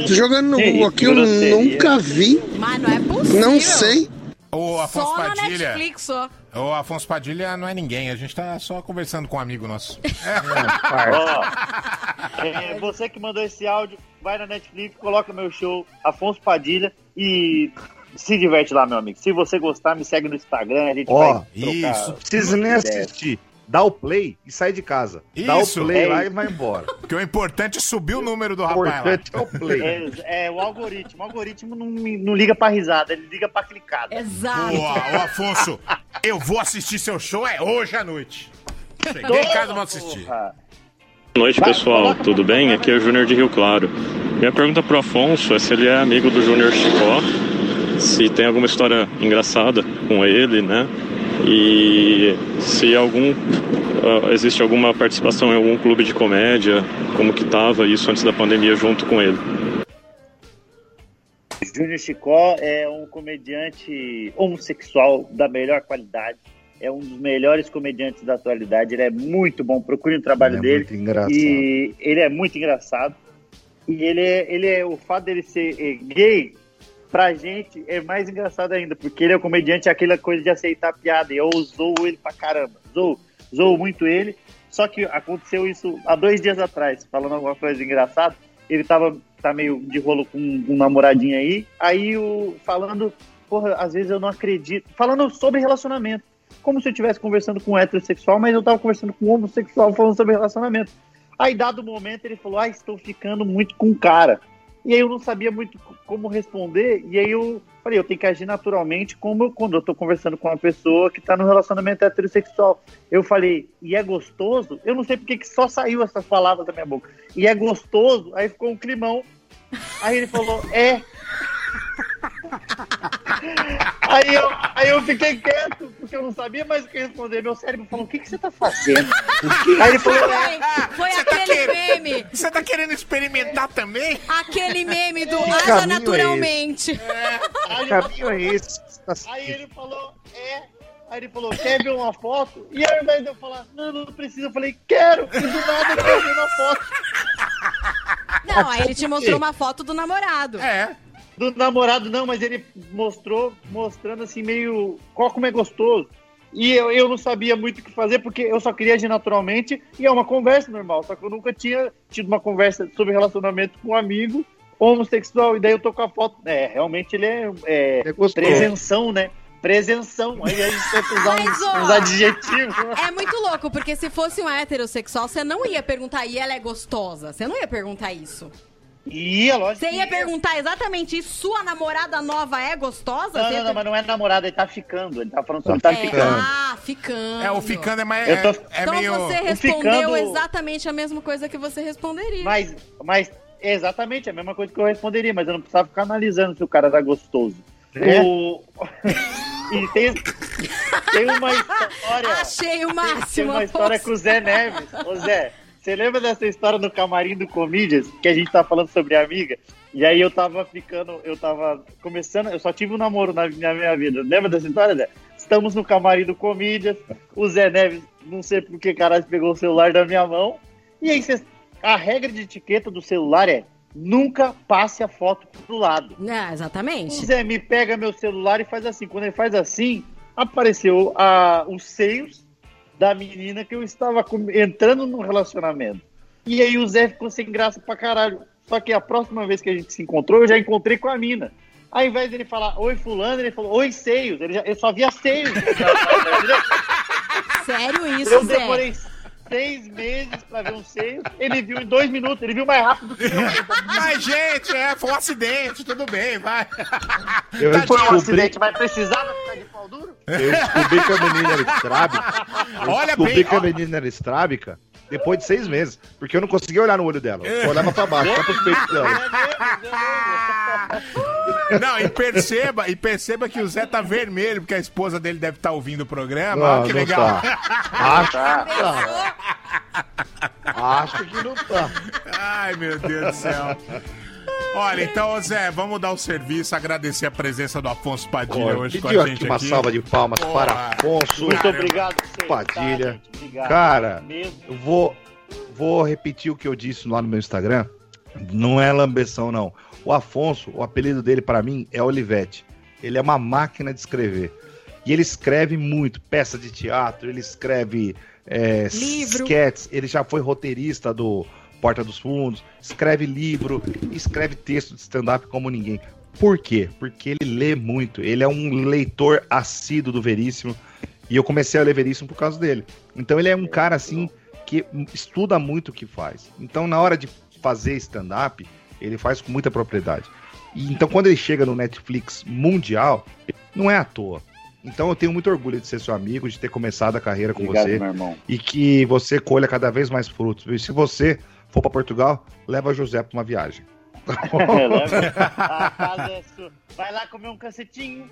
Tô jogando no Google aqui, eu nunca vi, Mas não é possível. não sei. O Afonso Só na Padilha. Netflix, só. O Afonso Padilha não é ninguém, a gente tá só conversando com um amigo nosso. Ó, é, você que mandou esse áudio, vai na Netflix, coloca meu show, Afonso Padilha, e se diverte lá, meu amigo. Se você gostar, me segue no Instagram, a gente Ó, vai trocar. isso. Não precisa nem assistir. Dá o play e sai de casa. Dá o Isso. play É lá isso. e vai embora. Porque o importante é subir o número do O rapaz lá. importante é o play. É, é o algoritmo. O algoritmo não, não liga pra risada, ele liga pra clicada. Exato. Boa, Afonso, eu vou assistir seu show, é hoje à noite. Cheguei em casa e vou assistir. Boa noite, pessoal. Tudo bem? Aqui é o Júnior de Rio Claro. Minha pergunta pro Afonso é se ele é amigo do Júnior Chicó, se tem alguma história engraçada com ele, né? E se algum uh, existe alguma participação em algum clube de comédia, como que tava isso antes da pandemia junto com ele. Júnior Chicó é um comediante homossexual da melhor qualidade. É um dos melhores comediantes da atualidade. Ele é muito bom. Procure o trabalho Ele é dele. muito engraçado. E ele é muito engraçado. E ele é, ele é o fato dele ser eh, gay pra gente é mais engraçado ainda, porque ele é um comediante, aquela coisa de aceitar piada. E eu zoo ele pra caramba. Zoo, zoo muito ele. Só que aconteceu isso há dois dias atrás, falando alguma coisa engraçada. Ele tava tá meio de rolo com um namoradinho aí. Aí o falando, porra, às vezes eu não acredito. Falando sobre relacionamento. Como se eu estivesse conversando com um heterossexual, mas eu tava conversando com um homossexual falando sobre relacionamento. Aí, dado o momento, ele falou: Ah, estou ficando muito com o cara. E aí eu não sabia muito como responder. E aí eu falei: Eu tenho que agir naturalmente, como eu- quando eu tô conversando com uma pessoa que tá no relacionamento heterossexual. Eu falei: E é gostoso? Eu não sei porque que só saiu essas palavras da minha boca. E é gostoso? Aí ficou um climão. Aí ele falou: É. Aí eu, aí eu fiquei quieto, porque eu não sabia mais o que responder. Meu cérebro falou: O que, que você tá fazendo? Aí ele falou: "É." Foi Você tá aquele querendo- meme. Você tá querendo experimentar também? Aquele meme do é naturalmente. Aí, Que caminho é esse? tá aí ele falou, é. Aí ele falou, quer ver uma foto? E ao invés de eu falar, não, não precisa, eu falei, quero! E do nada eu quero ver uma foto. Não, aí ele te mostrou uma foto do namorado. É. Do namorado, não, mas ele mostrou, mostrando assim, meio. Qual como é gostoso. E eu, eu não sabia muito o que fazer, porque eu só queria agir naturalmente, e é uma conversa normal. Só que eu nunca tinha tido uma conversa sobre relacionamento com um amigo homossexual. E daí eu tô com a foto. É, realmente ele é, é É gostoso. presenção, né? Presenção. Aí a gente tem que usar uns, uns adjetivos. É muito louco, porque se fosse um heterossexual, você não ia perguntar, e ela é gostosa? Você não ia perguntar isso. Ia, lógico. Você que ia perguntar exatamente isso, sua namorada nova é gostosa? Não, não, não, per- mas não é namorado, ele tá ficando. Ele tá falando sobre tá É, ficando. Ah, ficando. É, o ficando é mais. Eu tô- É, é Então meio. você respondeu ficando- exatamente a mesma coisa que você responderia. Mas, mas, exatamente, a mesma coisa que eu responderia, mas eu não precisava ficar analisando se o cara era gostoso. É? O... e tem, tem uma história. Achei o Tem máximo. uma história com o Zé Neves. Ô Zé, você lembra dessa história no camarim do Comedians, que a gente tá falando sobre a amiga? E aí eu tava ficando, eu tava começando, eu só tive um namoro na, na minha vida. Lembra dessa história, Zé? Estamos no camarim do Comedians, o Zé Neves, não sei por que caralho, pegou o celular da minha mão. E aí cês- a regra de etiqueta do celular é nunca passe a foto pro lado. É, O exatamente. Zé me pega meu celular e faz assim. Quando ele faz assim, apareceu a, os seios da menina que eu estava com- entrando no relacionamento. E aí o Zé ficou sem graça pra caralho. Só que a próxima vez que a gente se encontrou, eu já encontrei com a mina. Ao invés dele falar oi fulano, ele falou oi seios. Ele já, eu só via seios. Sério isso, eu Zé? Seis meses pra ver um seio. Ele viu em dois minutos. Ele viu mais rápido que eu. Mas, gente, é, foi um acidente, tudo bem, vai. Eu Tadinho, Foi um descobri, acidente, vai precisar ficar de pau duro? eu descobri que a menina era estrábica. Eu Olha descobri bem, que a ó. menina era estrábica depois de seis meses. Porque eu não conseguia olhar no olho dela. Eu olhava pra baixo, só pros peitos dela. Não, e perceba, e perceba que o Zé tá vermelho, porque a esposa dele deve estar ouvindo o programa. Não, Olha que não legal. tá. Acho que tá. Acho que não tá. Ai, meu Deus do céu. Olha, então, Zé, vamos dar o serviço, agradecer a presença do Afonso Padilha Ó, hoje com a aqui gente uma aqui. salva de palmas para Afonso. Muito Caramba. obrigado, Padilha. tá, gente? Obrigado. Cara, Mesmo. eu vou, vou repetir o que eu disse lá no meu Instagram. Não é lambeção, não. O Afonso, o apelido dele para mim é Olivete. Ele é uma máquina de escrever. E ele escreve muito, peça de teatro, ele escreve é, sketches, ele já foi roteirista do Porta dos Fundos, escreve livro, escreve texto de stand-up como ninguém. Por quê? Porque ele lê muito, ele é um leitor assíduo do Veríssimo, e eu comecei a ler Veríssimo por causa dele. Então ele é um cara assim que estuda muito o que faz. Então na hora de fazer stand-up, ele faz com muita propriedade. E então quando ele chega no Netflix mundial, não é à toa. Então eu tenho muito orgulho de ser seu amigo, de ter começado a carreira com Obrigado, você meu irmão. e que você colha cada vez mais frutos. E se você for para Portugal, leva José para uma viagem. a casa é sua. Vai lá comer um cacetinho.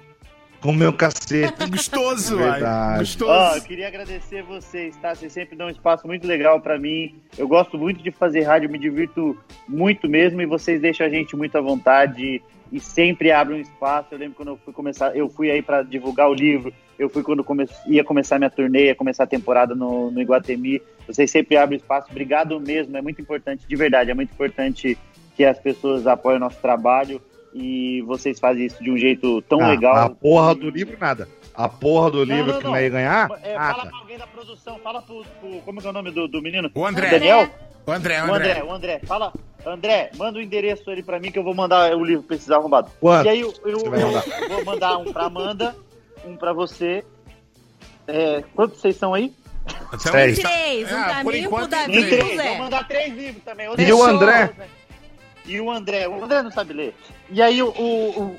Comer um cacete. Gostoso, Verdade. Gostoso. Ó, eu queria agradecer vocês, tá? Vocês sempre dão um espaço muito legal pra mim. Eu gosto muito de fazer rádio, me divirto muito mesmo e vocês deixam a gente muito à vontade e sempre abrem um espaço. Eu lembro quando eu fui começar, eu fui aí pra divulgar o livro, eu fui quando come, ia começar minha turnê, ia começar a temporada no, no Iguatemi. Vocês sempre abrem espaço. Obrigado mesmo, é muito importante, de verdade, é muito importante que as pessoas apoiem o nosso trabalho e vocês fazem isso de um jeito tão Ah, legal. A porra do livro, nada. A porra do Não, livro não, que não. não ia ganhar, É, fala nada. pra alguém da produção, fala pro, pro- Como é, é o nome do, do menino? O André. Daniel? O André, o O André. André, o André. Fala, André, manda o endereço ali pra mim que eu vou mandar o livro pra esses arrombados. Quanto E aí eu, eu- eu mandar? vou mandar um pra Amanda, um pra você. É, quantos vocês são aí? Sério. Três, um Ah, pra por mim, um e três, pro vou mandar três livros também. E o André? E o André, o André não sabe ler. E aí o, o-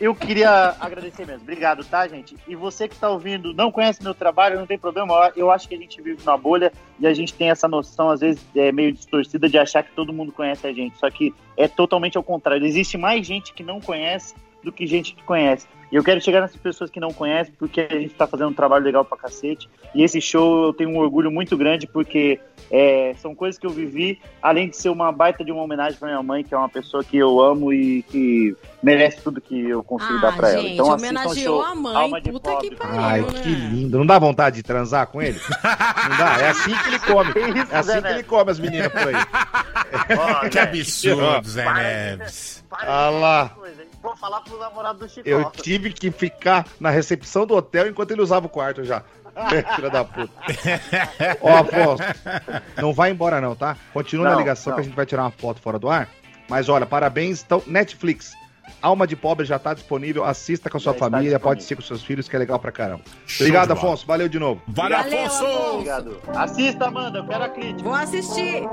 eu queria agradecer mesmo. Obrigado, tá, gente? E você que tá ouvindo, não conhece meu trabalho, não tem problema. Eu acho que a gente vive numa bolha e a gente tem essa noção, às vezes, é, meio distorcida de achar que todo mundo conhece a gente. Só que é totalmente ao contrário. Existe mais gente que não conhece do que gente que conhece. E eu quero chegar nessas pessoas que não conhecem, porque a gente tá fazendo um trabalho legal pra cacete. E esse show eu tenho um orgulho muito grande, porque é, são coisas que eu vivi, além de ser uma baita de uma homenagem pra minha mãe, que é uma pessoa que eu amo e que merece tudo que eu consigo dar pra Ah, ela. gente, Então assistam o homenageou show a mãe, Alma de puta Pobre. que pariu, Ai, né? que lindo. Não dá vontade de transar com ele? Não dá? É assim que ele come. isso, É assim Zé que Neves? ele come as meninas por aí. Ó, Que absurdo, Zé Neves. Ah lá. coisa? Vou falar pro namorado do Chico. Eu tive que ficar na recepção do hotel enquanto ele usava o quarto já. Filha da puta. Ó, Afonso, não vai embora não, tá? Continua na Não, ligação não. que a gente vai tirar uma foto fora do ar. Mas olha, parabéns. Então, Netflix. Alma de Pobre já tá disponível. Assista com a sua Já família, pode ser com seus filhos, que é legal pra caramba. Show Obrigado. Afonso. Valeu de novo. Valeu! Afonso. Obrigado. Assista, Amanda, eu quero a crítica. Vou assistir.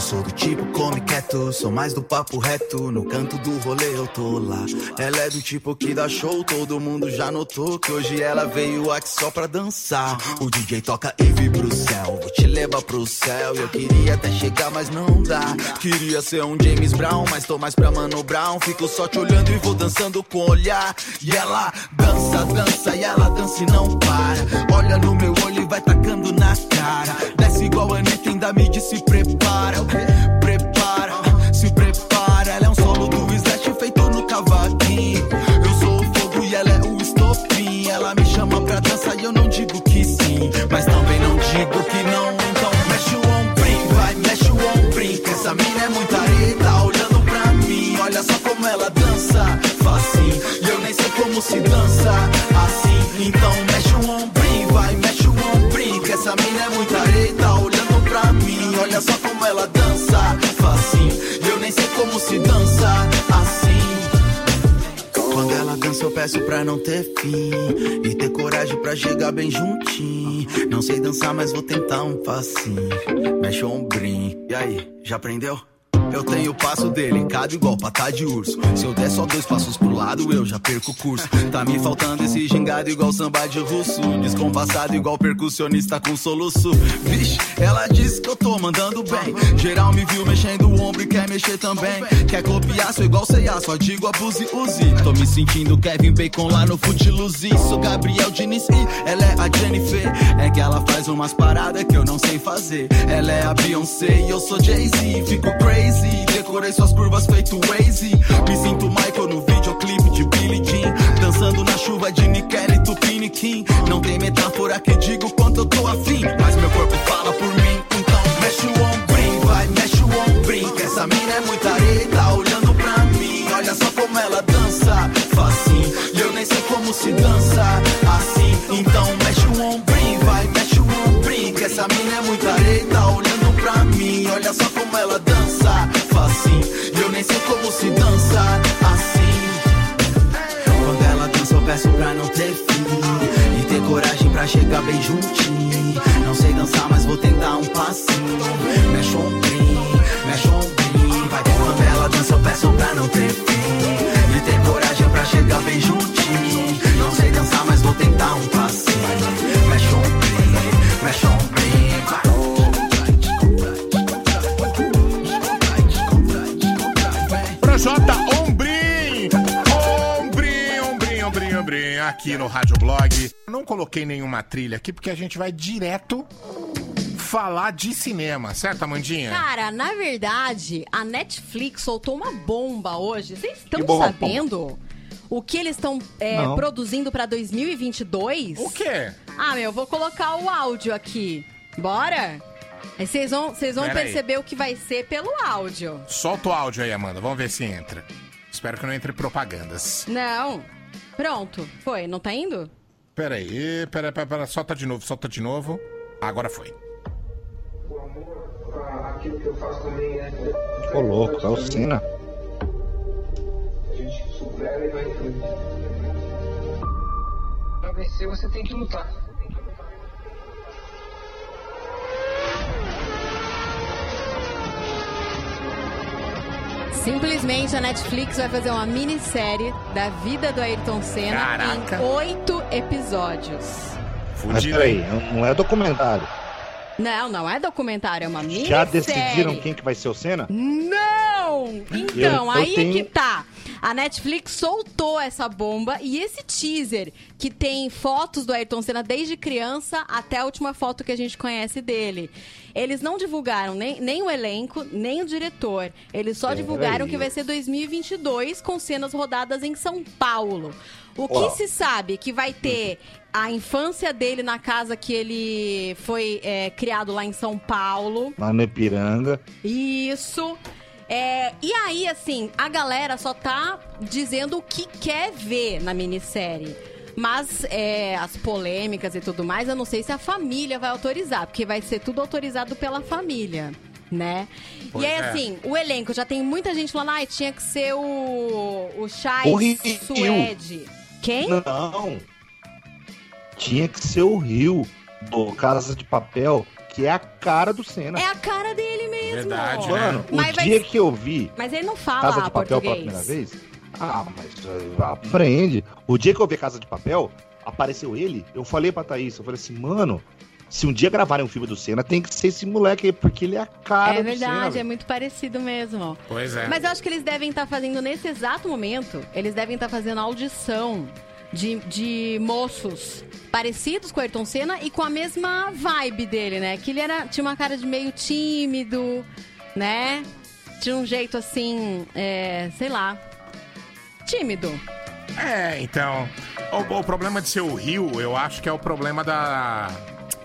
Eu sou do tipo come quieto, sou mais do papo reto. No canto do rolê eu tô lá. Ela é do tipo que dá show, todo mundo já notou que hoje ela veio aqui só pra dançar. O DJ toca e vibra pro céu, vou te levar pro céu. Eu queria até chegar, mas não dá. Queria ser um James Brown, mas tô mais pra Mano Brown. Fico só te olhando e vou dançando com o olhar. E ela dança, dança e ela dança e não para. Olha no meu olho e vai tacando na cara. Desce igual a Anitta, ainda me disse prepara. o quê? Prepara, se prepara. Ela é um solo do Slash feito no cavaquinho. Eu sou o fogo e ela é o estopim. Ela me chama pra dançar e eu não digo que sim. Mas também não digo É muita areta olhando pra mim. Olha só como ela dança, facinho. E eu nem sei como se dança assim. Então mexe o ombrinho, vai, mexe o ombrinho. Que essa mina é muita areta olhando pra mim. Olha só como ela dança, facinho. E eu nem sei como se dança. Dança, eu peço pra não ter fim. E ter coragem pra chegar bem juntinho. Não sei dançar, mas vou tentar um passinho. Mexe o ombrinho. E aí, já aprendeu? Eu tenho o passo delicado igual patá de urso. Se eu der só dois passos pro lado, eu já perco o curso. Tá me faltando esse gingado igual samba de russo. Descompassado igual percussionista com soluço. Vixe, ela disse que eu tô mandando bem. Geral me viu mexendo o ombro e quer mexer também. Quer copiar, sou igual C&A, só digo abuse, use. Tô me sentindo Kevin Bacon lá no Footloose. Sou Gabriel Diniz e ela é a Jennifer. É que ela faz umas paradas que eu não sei fazer. Ela é a Beyoncé e eu sou Jay-Z. Fico crazy, decorei suas curvas feito Waze. Me sinto Michael no videoclipe de Billie Jean. Dançando na chuva de Nikele Tupiniquim. Não tem metáfora que digo quanto eu tô afim. Mas meu corpo fala por mim. Então mexe o ombrinho, vai, mexe o ombrinho. Que essa mina é muita areia, tá olhando pra mim. Olha só como ela dança, facinho. E eu nem sei como se dança assim. Então mexe o ombrinho, vai, mexe o ombrinho. Que essa mina é muita areia, tá olhando pra mim. Olha só como ela dança, pra chegar bem juntinho. Não sei dançar, mas vou tentar um passinho. Mexe ombrinho, mexe ombrinho. Vai quando ela dança, eu peço pra não ter fim. E ter coragem pra chegar bem juntinho. Não sei dançar, mas vou tentar um passinho. Aqui no Rádio Blog. Não coloquei nenhuma trilha aqui porque a gente vai direto falar de cinema, certo, Amandinha? Cara, na verdade, a Netflix soltou uma bomba hoje. Vocês estão bomba, sabendo o que eles estão é, produzindo pra 2022? O quê? Ah, meu, eu vou colocar o áudio aqui. Bora? Aí vocês vão, vocês vão Pera aí. perceber o que vai ser pelo áudio. Solta o áudio aí, Amanda. Vamos ver se entra. Espero que não entre propagandas. Não. Pronto. Foi. Não tá indo? Pera aí, pera, pera, pera. Solta de novo, solta de novo. Agora foi. Aquilo que eu faço também é. Ô, louco, é o Senna. A gente supera e vai em frente. Pra vencer, você tem que lutar. Simplesmente a Netflix vai fazer uma minissérie da vida do Ayrton Senna Caraca. em oito episódios. Mas peraí, não é documentário. Não, não é documentário, é uma minissérie. Já decidiram quem que vai ser o Senna? Não! Então, Eu- eu aí é tenho- que tá. A Netflix soltou essa bomba e esse teaser que tem fotos do Ayrton Senna desde criança até a última foto que a gente conhece dele. Eles não divulgaram nem, nem o elenco, nem o diretor. Eles só Pera divulgaram aí. que vai ser 2022 com cenas rodadas em São Paulo. O que Uau. se sabe que vai ter a infância dele na casa que ele foi é, criado lá em São Paulo. Lá no Ipiranga. Isso. É, e aí, assim, a galera só tá dizendo o que quer ver na minissérie. Mas é, as polêmicas e tudo mais, eu não sei se a família vai autorizar, porque vai ser tudo autorizado pela família, né? Pois e aí, é. assim, o elenco, já tem muita gente falando, ai, tinha que ser o, o Chai O Rio. Suede. Quem? Não. Tinha que ser o Rio do Casa de Papel, que é a cara do Senna. É a cara dele mesmo. Verdade, Mano, o Mas dia que eu vi Mas ele não fala Casa de Papel pela português. primeira vez, ah, mas uh, aprende. O dia que eu vi Casa de Papel, apareceu ele, eu falei pra Thaís, eu falei assim, mano, se um dia gravarem um filme do Senna, tem que ser esse moleque aí, porque ele é a cara É do Senna. verdade, é muito parecido mesmo. Pois é. Mas eu acho que eles devem estar fazendo nesse exato momento, eles devem estar fazendo audição de, de moços parecidos com o Ayrton Senna e com a mesma vibe dele, né? Que ele era, tinha uma cara de meio tímido, né? Tinha um jeito assim, é, sei lá, tímido. É, então. O, o problema de ser o Rio, eu acho que é o problema da,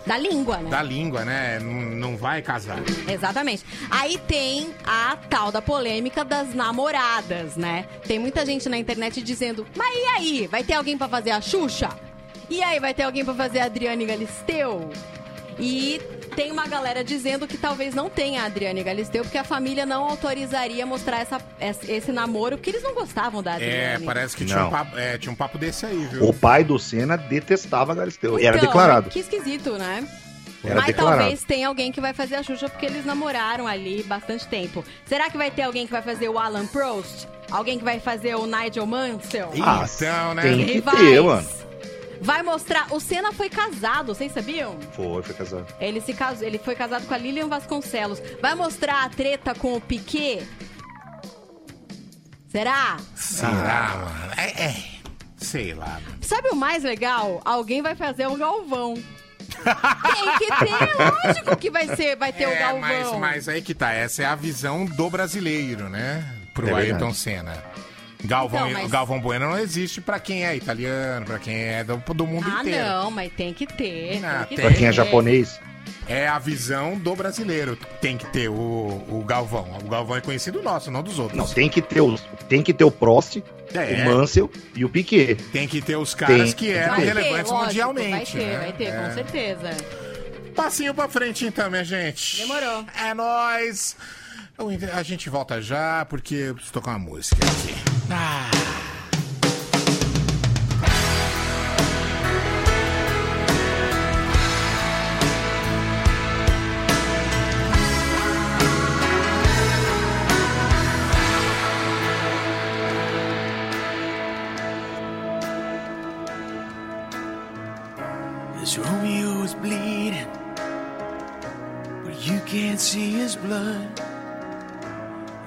Da língua, né? da língua, né? Não, não vai casar. Exatamente. Aí tem a tal da polêmica das namoradas, né? Tem muita gente na internet dizendo: Mas e aí? Vai ter alguém pra fazer a Xuxa? E aí, vai ter alguém pra fazer a Adriane Galisteu? E tem uma galera dizendo que talvez não tenha a Adriane Galisteu, porque a família não autorizaria mostrar essa, esse namoro, porque eles não gostavam da Adriane. É, parece que tinha um, Não. papo, é, tinha um papo desse aí, viu? O pai do Senna detestava a Galisteu. e era Então, declarado. Que esquisito, né? Era Mas declarado. talvez tenha alguém que vai fazer a Xuxa porque eles namoraram ali bastante tempo. Será que vai ter alguém que vai fazer o Alan Prost? Alguém que vai fazer o Nigel Mansell? Ah, então, né? tem que ter, mano. Vai mostrar. O Senna foi casado, vocês sabiam? Foi, foi casado. Ele se casou, ele foi casado com a Lilian Vasconcelos. Vai mostrar a treta com o Piquet? Será? Será, mano? É, é. Sei lá. mano. Sabe o mais legal? Alguém vai fazer o Galvão. Tem que ter, lógico que vai ser, vai ter o É, Galvão. mas, mas aí que tá. Essa é a visão do brasileiro, né? Pro É. Ayrton Senna. Galvão, Então, mas- Galvão Bueno não existe pra quem é italiano, pra quem é do, do mundo Ah, inteiro. não, mas tem que ter. Ah, tem que tem. Pra quem é ter. japonês. É a visão do brasileiro. Tem que ter o, o Galvão. O Galvão é conhecido nosso, não dos outros. Não, tem que ter o, tem que ter o Prost, É. o Mansell e o Piquet. Tem que ter os caras Tem que eram Vai ter, relevantes lógico, mundialmente. Vai ter, né? vai ter, É. com certeza. Passinho pra frente então, minha gente. Demorou. É nóis. Eu- A gente volta já, porque eu preciso tocar uma música aqui. Ah. Romeo is bleeding, but you can't see his blood.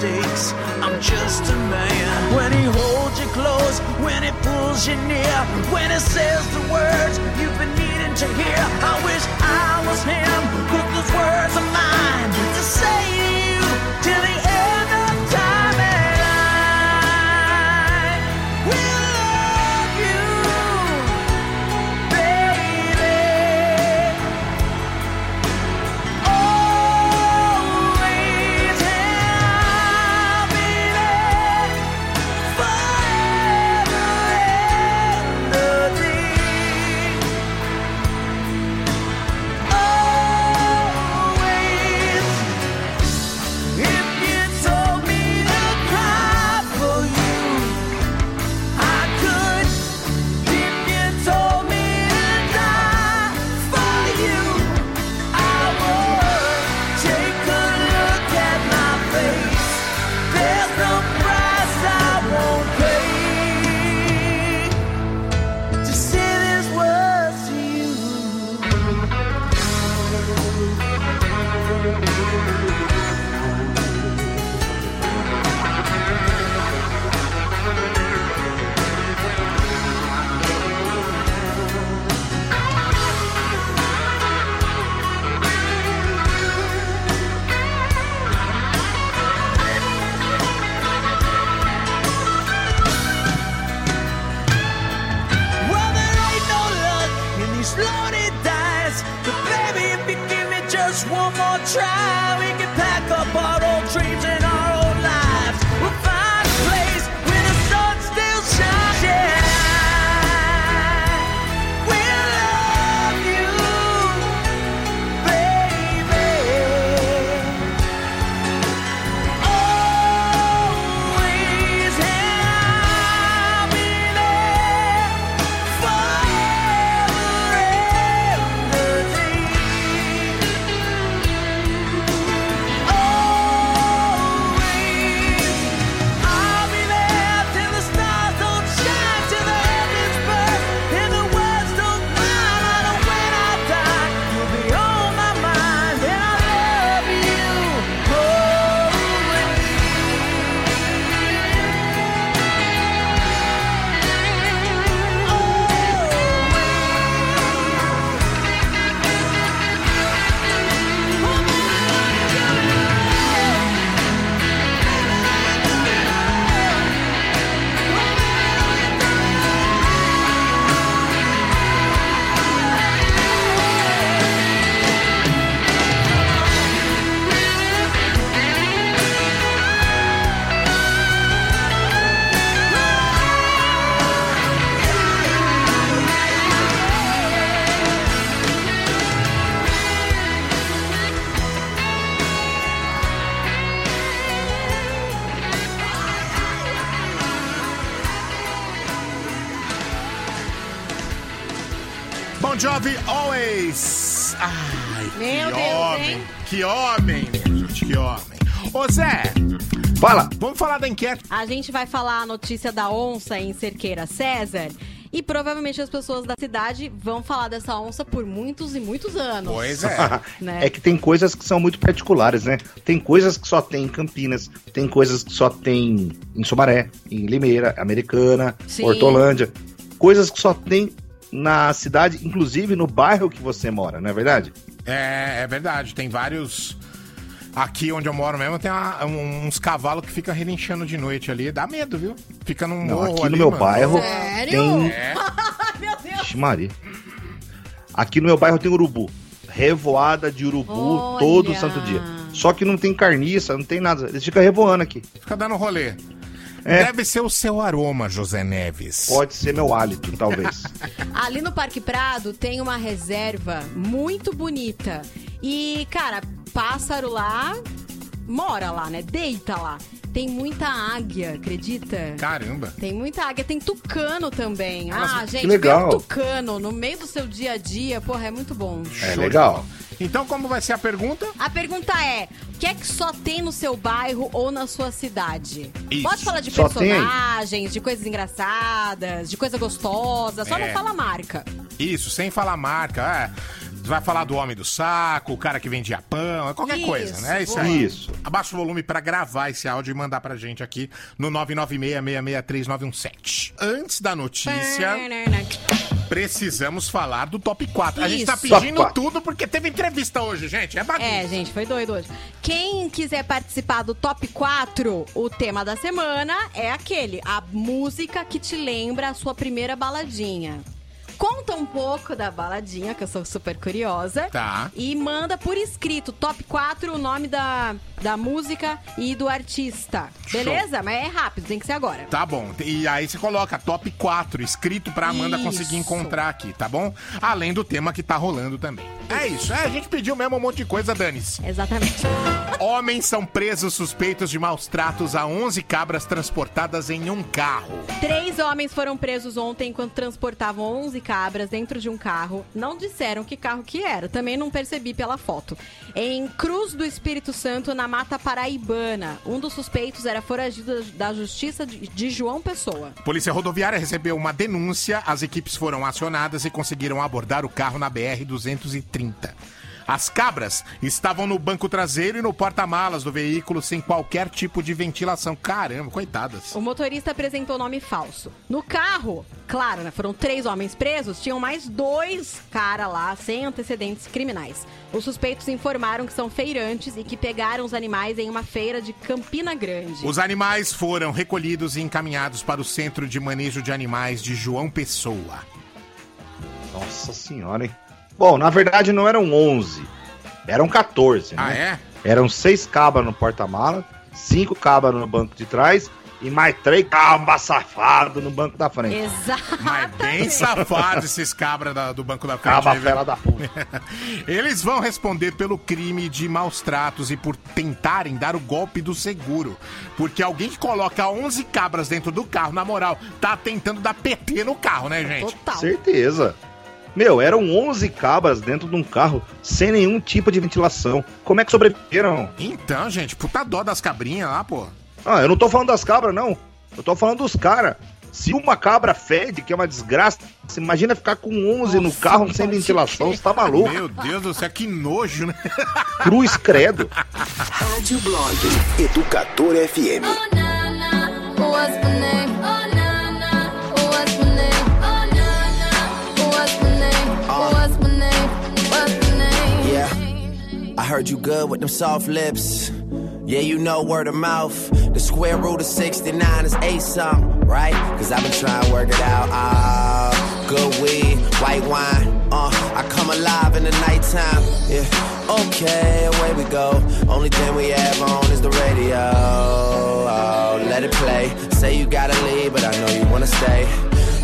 mistakes. I'm just a man. When he holds you close, when he pulls you near, when he says the words you've been needing to hear. I wish I was him. Da enquete. A gente vai falar a notícia da onça em Cerqueira César. E provavelmente as pessoas da cidade vão falar dessa onça por muitos e muitos anos. Pois é. Né? É que tem coisas que são muito particulares, né? Tem coisas que só tem em Campinas, tem coisas que só tem em Sumaré, em Limeira, Americana, Sim. Hortolândia. Coisas que só tem na cidade, inclusive no bairro que você mora, não é verdade? É, é verdade, tem vários. Aqui onde eu moro mesmo tem uma- um- uns cavalos que ficam relinchando de noite ali. Dá medo, viu? Fica num Não, morro aqui ali, no meu mano. bairro Sério? tem. É. Meu Deus. Ixi, Maria. Aqui no meu bairro tem urubu. Revoada de urubu Olha. todo santo dia. Só que não tem carniça, não tem nada. Eles ficam revoando aqui. Fica dando rolê. É. Deve ser o seu aroma, José Neves. Pode ser meu hálito, talvez. Ali no Parque Prado tem uma reserva muito bonita. E, cara, pássaro lá mora lá, né? Deita lá. Tem muita águia, acredita? Caramba. Tem muita águia, tem tucano também. Nossa, ah, gente, legal. um tucano no meio do seu dia a dia, porra, é muito bom. É Show legal. Então, como vai ser a pergunta? A pergunta é: o que é que só tem no seu bairro ou na sua cidade? Isso. Pode falar de Só tem? personagens, de coisas engraçadas, de coisa gostosa, só É. não fala marca. Isso, sem falar marca. É. Vai falar do homem do saco, o cara que vendia pão, qualquer Isso, coisa, né? Isso aí. Isso. Abaixa o volume pra gravar esse áudio e mandar pra gente aqui no 996663917. Antes da notícia, precisamos falar do top 4. A gente tá pedindo Top 4. tudo porque teve entrevista hoje, gente. É bagunça. É, gente, foi doido hoje. Quem quiser participar do top 4, o tema da semana é aquele: a música que te lembra a sua primeira baladinha. Conta um pouco da baladinha, que eu sou super curiosa. Tá. E manda por escrito, top 4, o nome da, da música e do artista. Beleza? Mas é rápido, tem que ser agora. Tá bom. E aí você coloca top 4 escrito pra Amanda Isso. conseguir encontrar aqui, tá bom? Além do tema que tá rolando também. É isso. É, a gente pediu mesmo um monte de coisa, dane-se. Exatamente. Homens são presos suspeitos de maus tratos a 11 cabras transportadas em um carro. Três homens foram presos ontem enquanto transportavam 11 cabras dentro de um carro. Não disseram que carro que era, também não percebi pela foto. Em Cruz do Espírito Santo, na Mata Paraibana. Um dos suspeitos era foragido da Justiça de João Pessoa. Polícia Rodoviária recebeu uma denúncia, as equipes foram acionadas e conseguiram abordar o carro na BR-230. As cabras estavam no banco traseiro e no porta-malas do veículo sem qualquer tipo de ventilação. Caramba, coitadas. O motorista apresentou nome falso. No carro, claro, né, foram três homens presos, tinham mais dois cara lá sem antecedentes criminais. Os suspeitos informaram que são feirantes e que pegaram os animais em uma feira de Campina Grande. Os animais foram recolhidos e encaminhados para o Centro de Manejo de Animais de João Pessoa. Nossa senhora, hein? Bom, na verdade não eram 11, eram 14, Ah, né? é? Eram seis cabas no porta-mala, cinco cabas no banco de trás e mais três cabas safados no banco da frente. Exato. Mas bem safados esses cabras da- do banco da frente. Caba aí, fera da puta. Eles vão responder pelo crime de maus tratos e por tentarem dar o golpe do seguro. Porque alguém que coloca 11 cabras dentro do carro, na moral, tá tentando dar PT no carro, né, gente? Total. Certeza. Meu, eram 11 cabras dentro de um carro sem nenhum tipo de ventilação. Como é que sobreviveram? Então, gente, puta dó das cabrinhas lá, pô. Ah, eu não tô falando das cabras, não. Eu tô falando dos caras. Se uma cabra fede, que é uma desgraça, você imagina ficar com 11 no carro sem ventilação, você tá maluco? Meu Deus do céu, que nojo, né? Cruz credo. Rádio Blog Educador FM. What's my name? Oh, na, na. Heard you good with them soft lips. Yeah, you know word of mouth. The square root of 69 is eight something, right? Cause I've been trying to work it out. Ah, good weed, white wine. Uh, I come alive in the nighttime. Yeah, okay, away we go. Only thing we have on is the radio. Oh, let it play. Say you gotta leave, but I know you wanna stay.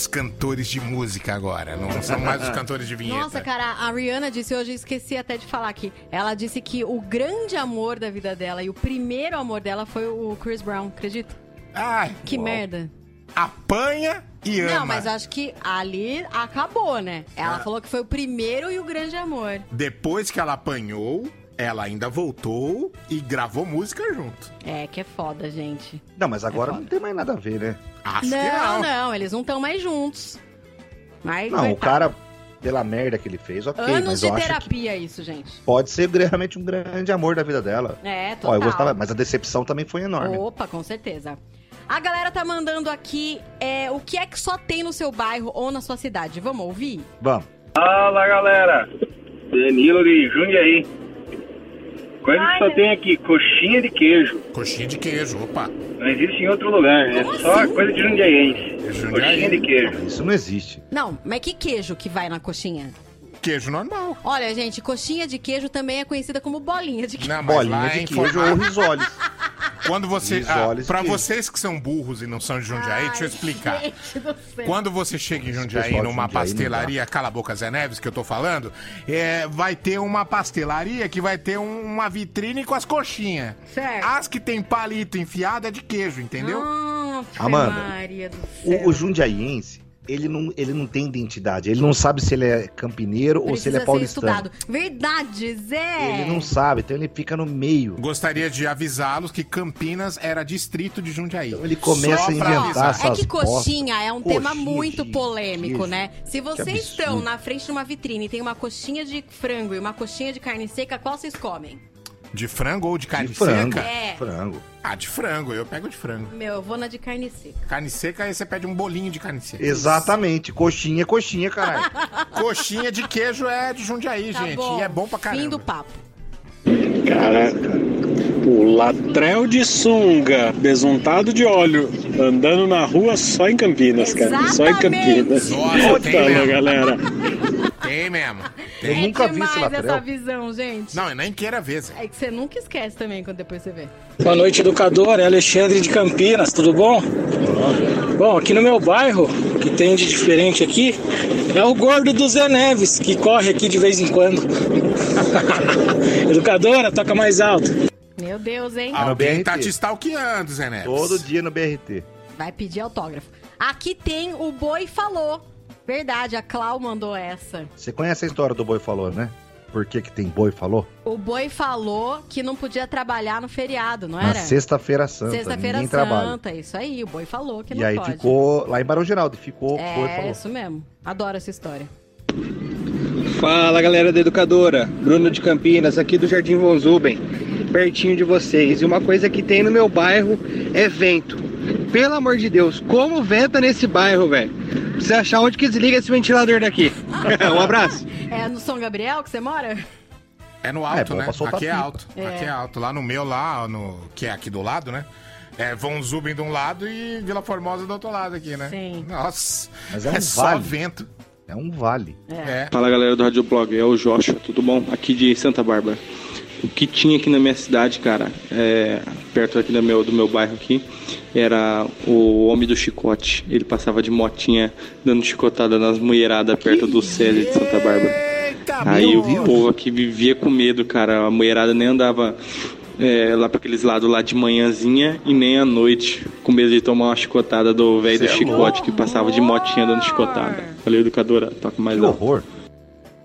Os cantores de música agora, não são mais os cantores de vinheta. Nossa, cara, a Rihanna disse hoje, esqueci até de falar aqui. Ela disse que o grande amor da vida dela e o primeiro amor dela foi o Chris Brown, acredita? Ai, Que uau. merda. Apanha e ama. Não, mas acho que ali acabou, né? Ela Ah. falou que foi o primeiro e o grande amor. Depois que ela apanhou, ela ainda voltou e gravou música junto. É, que é foda, gente. Não, mas agora não tem mais nada a ver, né? Acho não, não, eles não estão mais juntos. Mas, Não, o coitado. cara, pela merda que ele fez, ok, Anos mas de eu acho que terapia, isso, gente. pode ser realmente um grande amor da vida dela. É, Ó, total. eu gostava, mas a decepção também foi enorme. Opa, com certeza. A galera tá mandando aqui é, o que é que só tem no seu bairro ou na sua cidade. Vamos ouvir? Vamos. Fala galera, Danilo de Jundiaí. Coisa que só tem aqui, coxinha de queijo. Coxinha de queijo, opa. Não existe em outro lugar, é só coisa de jundiaiense. Coxinha de queijo. Isso não existe. Não, mas que queijo que vai na coxinha? Queijo normal. Olha, gente, coxinha de queijo também é conhecida como bolinha de queijo. Não, mas Bolinha lá de em queijo ou risoles. Quando você. Ah, pra queijo. vocês que são burros e não são de Jundiaí, deixa eu explicar. Gente do céu. Quando você chega em Jundiaí, pessoal de numa Jundiaí não pastelaria, cala a boca Zé Neves, que eu tô falando, é, vai ter uma pastelaria que vai ter um- uma vitrine com as coxinhas. Certo. As que tem palito enfiado é de queijo, entendeu? Ah, Amanda, Maria do céu. O, o jundiaiense, ele não, ele não tem identidade. Ele não sabe se ele é campineiro ou se ele Precisa é paulistano. estudado. Verdade, Zé. Ele não sabe, então ele fica no meio. Gostaria de avisá-los que Campinas era distrito de Jundiaí. Então ele começa Só a pra inventar avisar. É que coxinha é um tema Coxinha muito de polêmico, né? Se vocês estão na frente de uma vitrine e tem uma coxinha de frango e uma coxinha de carne seca, qual vocês comem? De frango ou de carne De frango. seca? É. Frango. Ah, de frango, eu pego de frango. Meu, eu vou na de carne seca. Carne seca, aí você pede um bolinho de carne seca. Exatamente. Coxinha é coxinha, caralho. Coxinha de queijo é de Jundiaí, Tá gente. bom. E é bom pra caramba. Fim do papo. Caraca. O latrel de sunga, besuntado de óleo, andando na rua só em Campinas, cara. Só em Campinas. Nossa, Puta, galera. Tem mesmo. Eu Tem. nunca vi esse latrel. essa visão, gente. Não, eu nem queira ver, Zé. É que você nunca esquece também quando depois você vê. Boa noite, educador. É Alexandre de Campinas, tudo bom? Bom, aqui no meu bairro, o que tem de diferente aqui é o gordo do Zé Neves, que corre aqui de vez em quando. Educadora, toca mais alto. Meu Deus, hein? Ah, Alguém tá te stalkeando, Zé Neves. Todo dia no BRT. Vai pedir autógrafo. Aqui tem o Boi Falou. Verdade, a Clau mandou essa. Você conhece a história do boi falou, né? Por que, que tem boi falou? O Boi falou que não podia trabalhar no feriado, não Na era? sexta-feira santa. Sexta-feira Santa, trabalha. isso aí. O Boi falou que não E aí pode. ficou lá em Barão Geraldo. Ficou, boi É, falou. isso mesmo. Adoro essa história. Fala galera da Educadora, Bruno de Campinas, aqui do Jardim Von Zuben, pertinho de vocês. E uma coisa que tem no meu bairro é vento. Pelo amor de Deus, como venta nesse bairro, velho? Precisa achar onde que desliga esse ventilador daqui. um abraço. É no São Gabriel que você mora? É no É, alto, bom né? Aqui é alto. É. Aqui é alto. Lá no meu, lá, no, que é aqui do lado, né? É Von Zuben de um lado e Vila Formosa do outro lado aqui, né? Sim. Nossa. Mas é um só vale. vento. É um vale. É. Fala galera do Rádio Blog, é o Joshua, tudo bom? Aqui de Santa Bárbara. O que tinha aqui na minha cidade, cara, é, perto aqui do meu, do meu bairro aqui, era o Homem do Chicote. Ele passava de motinha dando chicotada nas mulheradas perto do SESI de Santa Bárbara. Aí o povo aqui vivia com medo, cara. A mulherada nem andava é, lá pra aqueles lados lá de manhãzinha e nem à noite, com medo de tomar uma chicotada do velho do é chicote que passava de motinha dando chicotada. Valeu, educadora. Toca mais Que alto. horror.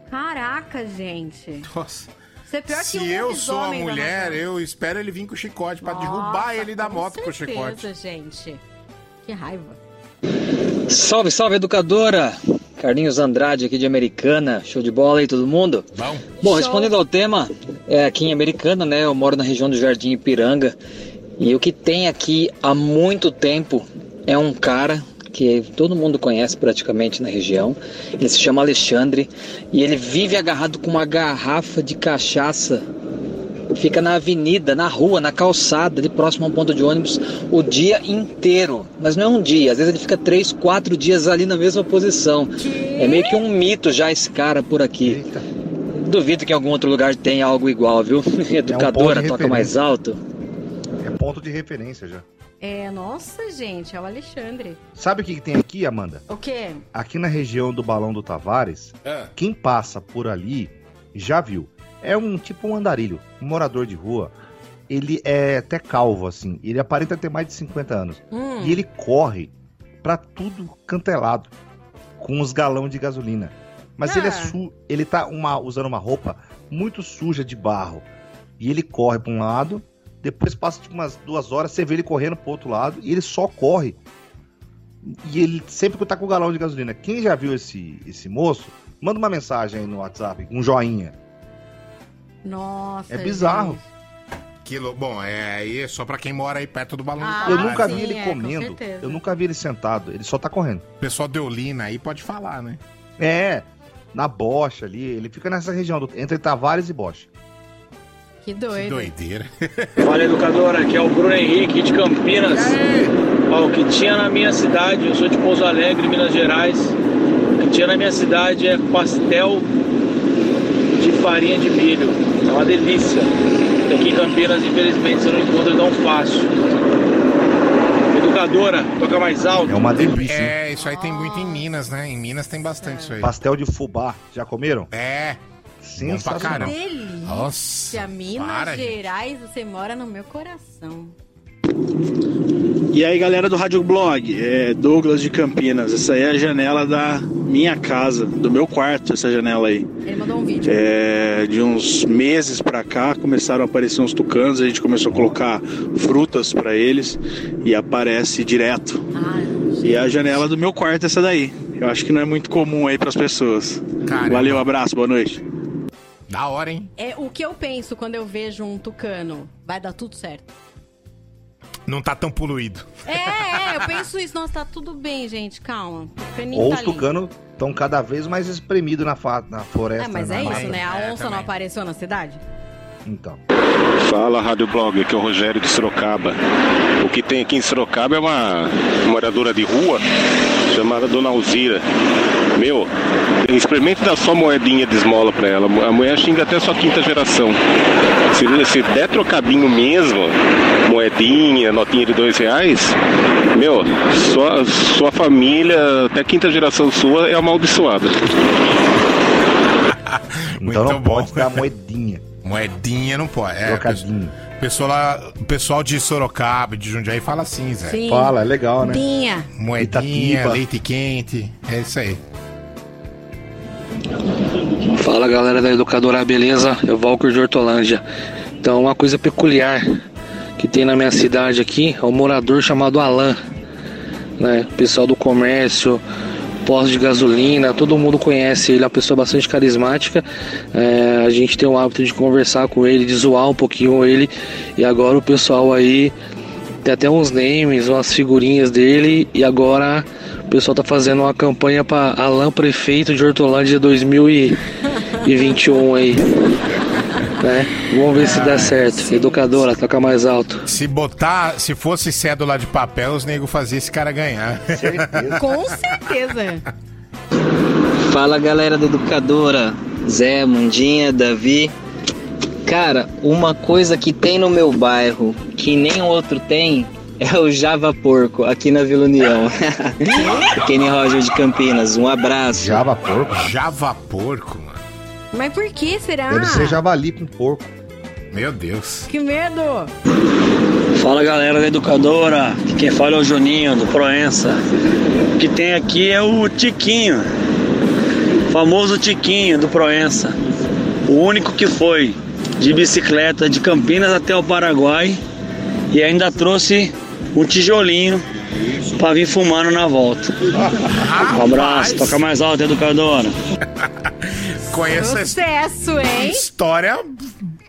Caraca, gente. Nossa. Você é pior que Se um eu sou a mulher, eu espero ele vir com o chicote pra Nossa, derrubar ele da moto com o certeza, chicote. gente. Que raiva. Salve, salve, educadora. Carlinhos Andrade aqui de Americana. Show de bola aí, todo mundo? Bom. Bom, Show. respondendo ao tema, é aqui em Americana, né? Eu moro na região do Jardim Ipiranga. E o que tem aqui há muito tempo é um cara que todo mundo conhece praticamente na região. Ele se chama Alexandre e ele vive agarrado com uma garrafa de cachaça. Fica na avenida, na rua, na calçada, ali próximo a um ponto de ônibus, o dia inteiro. Mas não é um dia, às vezes ele fica três, quatro dias ali na mesma posição. É meio que um mito já esse cara por aqui. Duvido que em algum outro lugar tenha algo igual, viu? Educadora, de toca mais alto. ponto de referência já. É, nossa, gente, é o Alexandre. Sabe o que, que tem aqui, Amanda? O quê? Aqui na região do Balão do Tavares, É. quem passa por ali já viu. É um tipo um andarilho, um morador de rua. Ele é até calvo, assim. Ele aparenta ter mais de 50 anos. Hum. E ele corre pra tudo cantelado com os galão de gasolina. Mas ele é Ah. su ele tá uma- usando uma roupa muito suja de barro. E ele corre pra um lado, depois passa tipo umas duas horas, você vê ele correndo pro outro lado, e ele só corre. E ele sempre tá com o galão de gasolina. Quem já viu esse, esse moço, manda uma mensagem aí no WhatsApp, um joinha. Nossa. É bizarro. gente. Quilo, bom, é aí só pra quem mora aí perto do balão Ah, do eu nunca sim, vi ele é, com comendo. certeza. eu nunca vi ele sentado. Ele só tá correndo. O pessoal de Olina aí pode falar, né? É, na bocha ali. Ele fica nessa região, do- entre Tavares e Bocha. Que doido. Doideira. Fala educadora, aqui é o Bruno Henrique de Campinas. Ó, o que tinha na minha cidade, eu sou de Pouso Alegre, Minas Gerais. O que tinha na minha cidade é pastel de farinha de milho. É uma delícia. E aqui em Campinas, infelizmente, você não encontra tão fácil. Educadora, toca mais alto. É uma delícia. hein? É, isso aí tem muito em Minas, né? Em Minas tem bastante isso aí. Pastel de fubá. Já comeram? É. Sensacional. caramba. Delícia, Nossa, Minas para, gente. Gerais, você mora no meu coração. E aí, galera do Rádio Blog, é Douglas de Campinas. Essa aí é a janela da minha casa, do meu quarto, essa janela aí. Ele mandou um vídeo. É, de uns meses pra cá começaram a aparecer uns tucanos, a gente começou a colocar frutas pra eles e aparece direto. E é a janela do meu quarto essa daí. Eu acho que não é muito comum aí pras pessoas. Valeu, abraço, boa noite. Da hora, hein? É o que eu penso quando eu vejo um tucano. Vai dar tudo certo. Não tá tão poluído. É, é, eu penso isso. Nossa, tá tudo bem, gente. Calma. O Ou tá os tucanos estão cada vez mais espremidos na, fa- na floresta. É, mas na é mata. isso, né? A onça não apareceu na cidade? Então. Fala Rádio Blog, aqui é o Rogério de Sorocaba. O que tem aqui em Sorocaba é uma moradora de rua chamada Dona Alzira. Meu, experimente dar só moedinha de esmola pra ela. A mulher xinga até sua quinta geração. Se, se der trocadinho mesmo, moedinha, notinha de dois reais, meu, sua, sua família, até a quinta geração sua é amaldiçoada. Então não pode dar moedinha. Moedinha não pode. É, Trocadinho. o pessoal, lá, o pessoal de Sorocaba, de Jundiaí, fala assim, Zé. Sim. Fala, é legal, né? Dinha. Moedinha, Itatiba. leite quente. É isso aí. Fala galera da Educadora, beleza? Eu Valcor de Hortolândia. Então, uma coisa peculiar que tem na minha cidade aqui é um morador chamado Alan, né? Pessoal do comércio, posto de gasolina, todo mundo conhece ele, é uma pessoa bastante carismática. É, a gente tem o hábito de conversar com ele, de zoar um pouquinho ele, e agora o pessoal aí tem até uns names, umas figurinhas dele, e agora o pessoal tá fazendo uma campanha para Alan Prefeito de Hortolândia 2021 aí. Né? Vamos ver se dá certo. Educadora, toca mais alto. Se botar, se fosse cédula de papel, os nego faziam esse cara ganhar. Com certeza. Fala galera da Educadora, Zé, Mundinha, Davi. Cara, uma coisa que tem no meu bairro que nem outro tem é o Java Porco aqui na Vila União. Kenny Roger de Campinas, um abraço. Java Porco? Java Porco, mano. Mas por que será? Deve ser javali com porco. Meu Deus. Que medo. Fala galera da Educadora, quem fala é o Juninho do Proença. O que tem aqui é o Tiquinho, famoso Tiquinho do Proença. O único que foi de bicicleta de Campinas até o Paraguai e ainda trouxe um tijolinho para vir fumando na volta. Um abraço, toca mais alto, Educadora. Conheço Sucesso, hein? história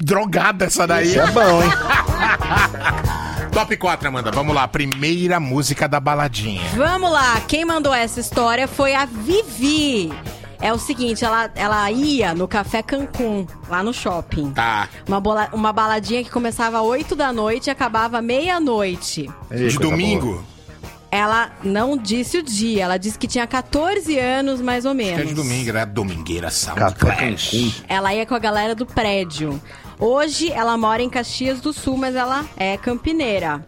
drogada essa daí. Isso é bom, hein? Top 4, Amanda. Vamos lá. Primeira música da baladinha. Vamos lá, quem mandou essa história foi a Vivi. É o seguinte, ela, ela ia no Café Cancún, lá no shopping. Tá. Uma, bola, uma baladinha que começava às 8 da noite e acabava meia-noite. De domingo? Ela não disse o dia, ela disse que tinha 14 anos, mais ou Acho que é menos. de domingo, era domingueira Sound Café Clash. Ela ia com a galera do prédio. Hoje ela mora em Caxias do Sul, mas ela é campineira.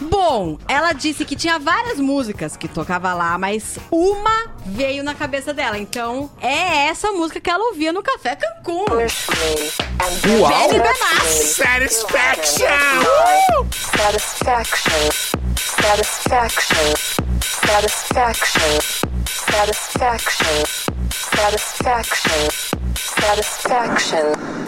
Bom, ela disse que tinha várias músicas que tocava lá, mas uma veio na cabeça dela. Então, é essa música que ela ouvia no Café Cancún. Uau! Benny Benassi. Satisfaction! Satisfaction. Satisfaction. Satisfaction. Satisfaction. Satisfaction.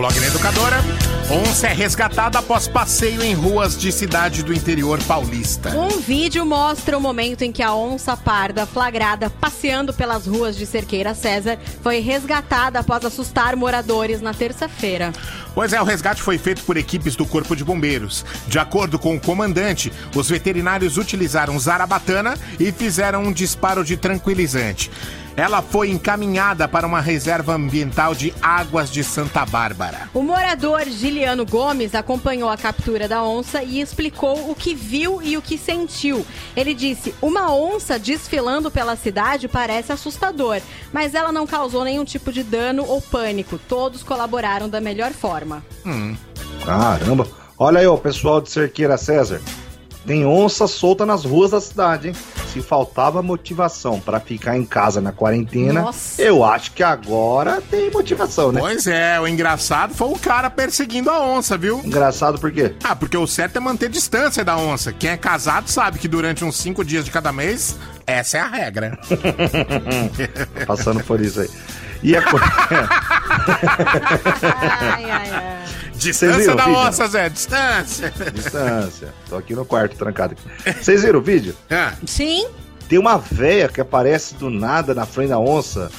Blog na Educadora. Onça é resgatada após passeio em ruas de cidade do interior paulista. Um vídeo mostra o momento em que a onça parda, flagrada passeando pelas ruas de Cerqueira César, foi resgatada após assustar moradores na terça-feira. Pois é, o resgate foi feito por equipes do Corpo de Bombeiros. De acordo com o comandante, os veterinários utilizaram zarabatana e fizeram um disparo de tranquilizante. Ela foi encaminhada para uma reserva ambiental de Águas de Santa Bárbara. O morador Giliano Gomes acompanhou a captura da onça e explicou o que viu e o que sentiu. Ele disse: Uma onça desfilando pela cidade parece assustador, mas ela não causou nenhum tipo de dano ou pânico. Todos colaboraram da melhor forma. Hum. Caramba. Olha aí, o pessoal de Cerqueira César. Tem onça solta nas ruas da cidade, hein? Se faltava motivação pra ficar em casa na quarentena, Nossa. eu acho que agora tem motivação, né? Pois é, o engraçado foi o cara perseguindo a onça, viu? Engraçado por quê? Ah, porque o certo é manter distância da onça. Quem é casado sabe que durante uns cinco dias de cada mês, essa é a regra. Passando por isso aí. E a coisa. ai, ai, ai. Distância da onça, Zé, distância. Distância. Tô aqui no quarto, trancado. aqui. Vocês viram o vídeo? Sim. Tem uma véia que aparece do nada na frente da onça.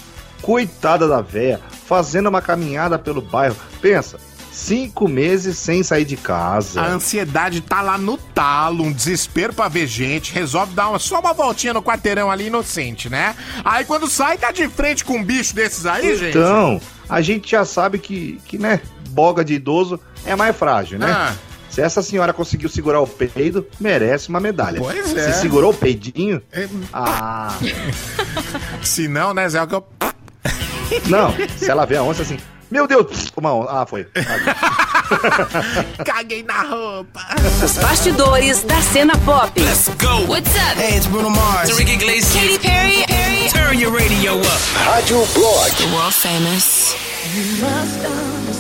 Coitada da véia, fazendo uma caminhada pelo bairro. Pensa, cinco meses sem sair de casa. A ansiedade tá lá no talo, um desespero pra ver gente, resolve dar uma, só uma voltinha no quarteirão ali inocente, né? Aí quando sai, tá de frente com um bicho desses aí, gente. Então, a gente já sabe que, que né, boga de idoso é mais frágil, né? Ah. Se essa senhora conseguiu segurar o peido, merece uma medalha. Pois é. Se segurou o peidinho, ah, Se não, né, Zé? é o que eu... não, se ela vê a onça assim, meu Deus, uma onça, ah, foi. Caguei na roupa. Os bastidores da cena pop. Let's go. What's up? Hey, it's Bruno Mars. Enrique Iglesias. Katy Perry. Turn your radio up. Rádio Blog. The world famous. You must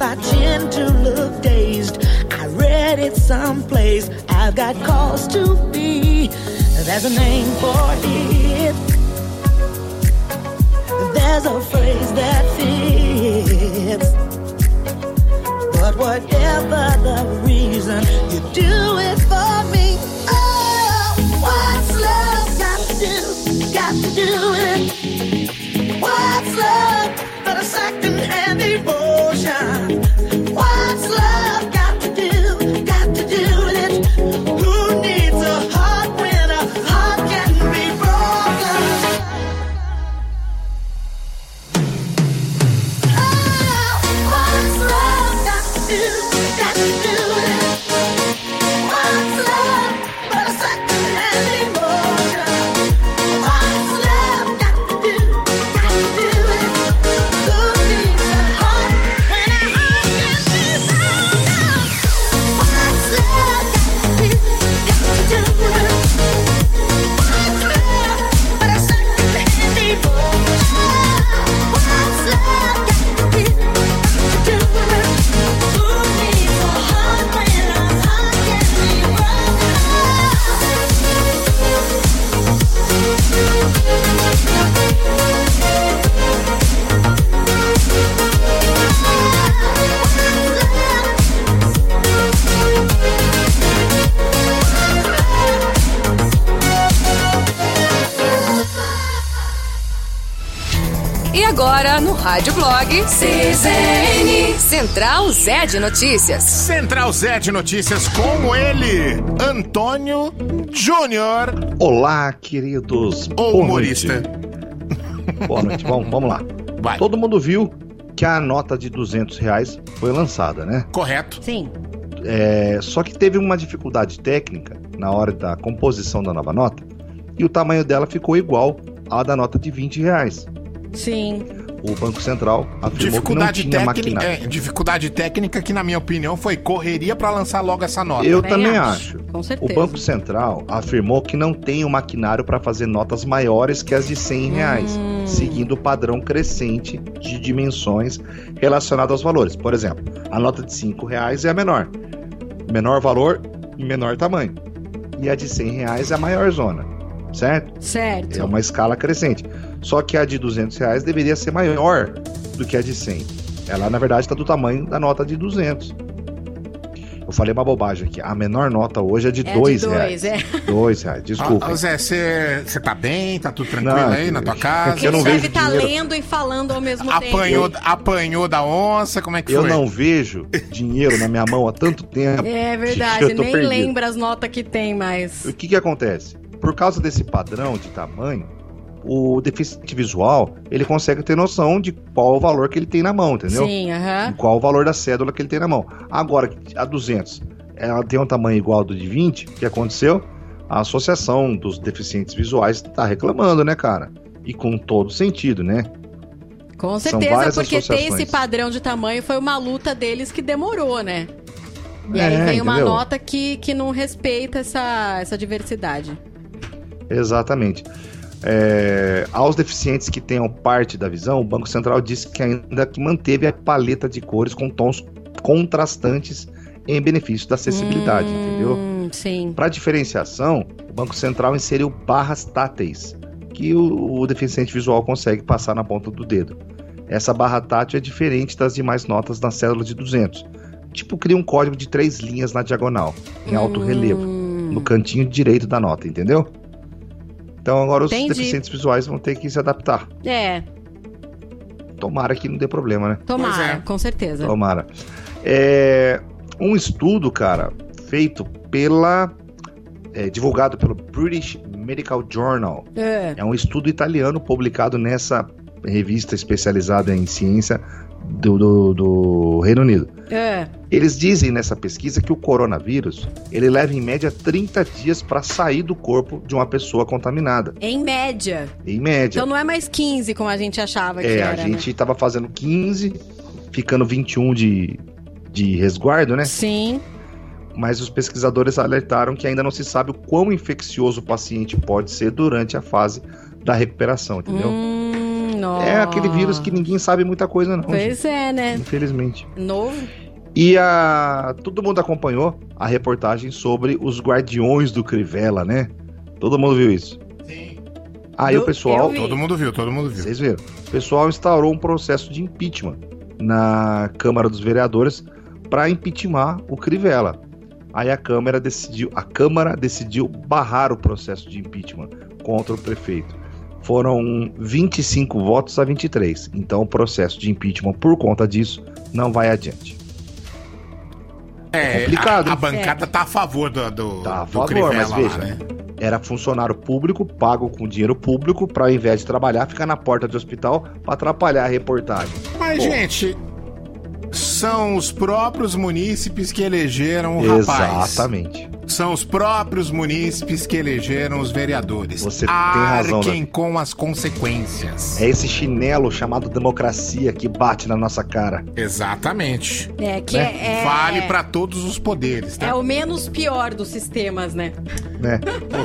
I tend to look dazed, I read it someplace. I've got cause to be. There's a name for it. There's a phrase that fits. But whatever the reason, you do it for me. Oh, what's love got to do? Got to do it. What's love but a second-hand emotion? Agora, no Rádio Blog, CZN. Central Zé de Notícias. Central Zé de Notícias com ele, Antônio Júnior. Olá, queridos. O Boa humorista. noite. Boa noite, vamos, vamos lá. Vai. Todo mundo viu que a nota de 200 reais foi lançada, né? Correto. Sim. É, só que teve uma dificuldade técnica na hora da composição da nova nota e o tamanho dela ficou igual à da nota de 20 reais. Sim. O Banco Central afirmou Dificuldade que não tinha maquinário. é, dificuldade técnica que, na minha opinião, foi correria pra lançar logo essa nota. Eu também acho. Com O certeza. Banco Central afirmou que não tem o maquinário para fazer notas maiores que as de 100 reais, Hum. seguindo o padrão crescente de dimensões relacionado aos valores. Por exemplo, a nota de 5 reais é a menor. Menor valor e menor tamanho. E a de 100 reais é a maior zona, certo? Certo. É uma escala crescente. Só que a de 200 reais deveria ser maior do que a de 100. Ela, na verdade, está do tamanho da nota de 200. Eu falei uma bobagem aqui. A menor nota hoje é de É de dois dois, reais. é. Dois reais, desculpa. Ó, ó, Zé, você tá bem? Tá tudo tranquilo Não, aí na tua casa? eu não Deve vejo estar dinheiro. lendo e falando ao mesmo Apanhou, tempo. apanhou da onça, como é que Eu foi? não vejo dinheiro na minha mão há tanto tempo. É verdade, eu nem perdido. lembra as notas que tem mais. O que que acontece? Por causa desse padrão de tamanho, o deficiente visual, ele consegue ter noção de qual o valor que ele tem na mão, entendeu? Sim, aham. E qual o valor da cédula que ele tem na mão. Agora, a 200, ela tem um tamanho igual ao do de 20, o que aconteceu? A Associação dos Deficientes Visuais tá reclamando, né, cara? E com todo sentido, né? Com certeza, porque ter esse padrão de tamanho foi uma luta deles que demorou, né? E É, aí vem uma entendeu? nota que, que não respeita essa, essa diversidade. Exatamente. É, aos deficientes que tenham parte da visão, o Banco Central disse que ainda que manteve a paleta de cores com tons contrastantes em benefício da acessibilidade, entendeu? Hum, sim. Para diferenciação, o Banco Central inseriu barras táteis que o, o deficiente visual consegue passar na ponta do dedo. Essa barra tátil é diferente das demais notas na cédula de 200. Tipo, cria um código de três linhas na diagonal, em alto relevo, Hum. no cantinho direito da nota, entendeu? Então agora os Entendi. deficientes visuais vão ter que se adaptar. É, Tomara que não dê problema, né? tomara, com certeza. Tomara. É, um estudo, cara, feito pela. é, divulgado pelo British Medical Journal. É. É um estudo italiano publicado nessa revista especializada em ciência do, do- do Reino Unido. É. Eles dizem nessa pesquisa que o coronavírus ele leva em média 30 dias para sair do corpo de uma pessoa contaminada. Em média. Em média. Então não é mais 15 como a gente achava que É, era. a né? gente tava fazendo 15, ficando 21 de, de resguardo, né? Sim. Mas os pesquisadores alertaram que ainda não se sabe o quão infeccioso o paciente pode ser durante a fase da recuperação, entendeu? Hum, nossa. É aquele vírus que ninguém sabe muita coisa, não. Pois gente. é, né? Infelizmente. Novo. E a todo mundo acompanhou a reportagem sobre os guardiões do Crivella, né? Todo mundo viu isso. Aí Eu- o pessoal. Todo mundo viu, todo mundo viu. Vocês viram? O pessoal instaurou um processo de impeachment na Câmara dos Vereadores para impeachment o Crivella. Aí a Câmara decidiu, a Câmara decidiu barrar o processo de impeachment contra o prefeito. Foram 25 votos a 23. Então o processo de impeachment por conta disso não vai adiante. É, complicado, A, a bancada tá a favor do, do, Tá a do favor, Crivella mas lá, veja, né? era funcionário público, pago com dinheiro público, para ao invés de trabalhar, ficar na porta do hospital para atrapalhar a reportagem. Mas, Pô, gente, são os próprios munícipes que elegeram o rapaz. Exatamente. São os próprios munícipes que elegeram os vereadores. Você tem razão, Arquem Davi. com as consequências. É esse chinelo chamado democracia que bate na nossa cara. Exatamente. É que é, é- Vale pra todos os poderes, tá? É o menos pior dos sistemas, né? Né?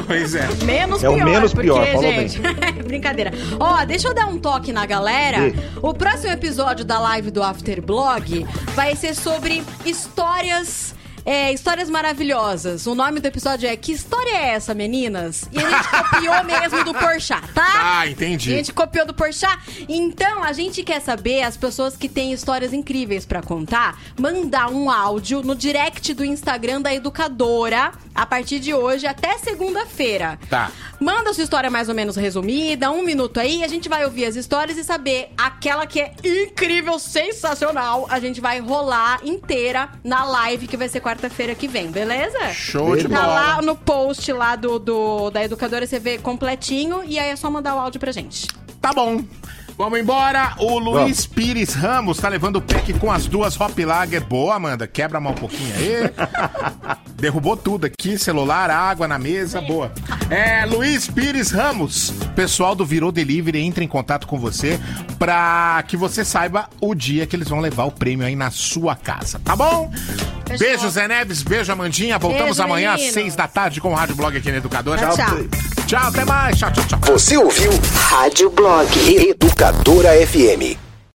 Pois é. Menos É o pior, menos porque, pior, falou bem. gente, brincadeira. Ó, deixa eu dar um toque na galera. Sim. O próximo episódio da live do Afterblog vai ser sobre histórias. É, histórias maravilhosas. O nome do episódio é Que História é essa, meninas? E a gente copiou mesmo do Porchat, tá? Ah, entendi. A gente copiou do Porchat. Então, a gente quer saber as pessoas que têm histórias incríveis pra contar, mandar um áudio no direct do Instagram da educadora a partir de hoje até segunda-feira. Tá. Manda sua história mais ou menos resumida, um minuto aí, a gente vai ouvir as histórias e saber aquela que é incrível, sensacional. A gente vai rolar inteira na live que vai ser quarta-feira que vem, beleza? Show de tá bola. lá no post lá do, do- da educadora, você vê completinho e aí é só mandar o áudio pra gente. Tá bom. Vamos embora. O Luiz Pires Ramos tá levando o pack com as duas Hop Lager. Boa, Amanda. Quebra mal um pouquinho aí. Derrubou tudo aqui, celular, água na mesa, boa. É, Luiz Pires Ramos. Pessoal do Virou Delivery entra em contato com você pra que você saiba o dia que eles vão levar o prêmio aí na sua casa, tá bom? Beijo, Zé Neves. Beijo, Amandinha. Voltamos Beijo, amanhã às seis da tarde com o Rádio Blog aqui na Educadora. Tchau, tchau. Tchau, até mais. Tchau, tchau, tchau. Você ouviu Rádio Blog Educadora FM.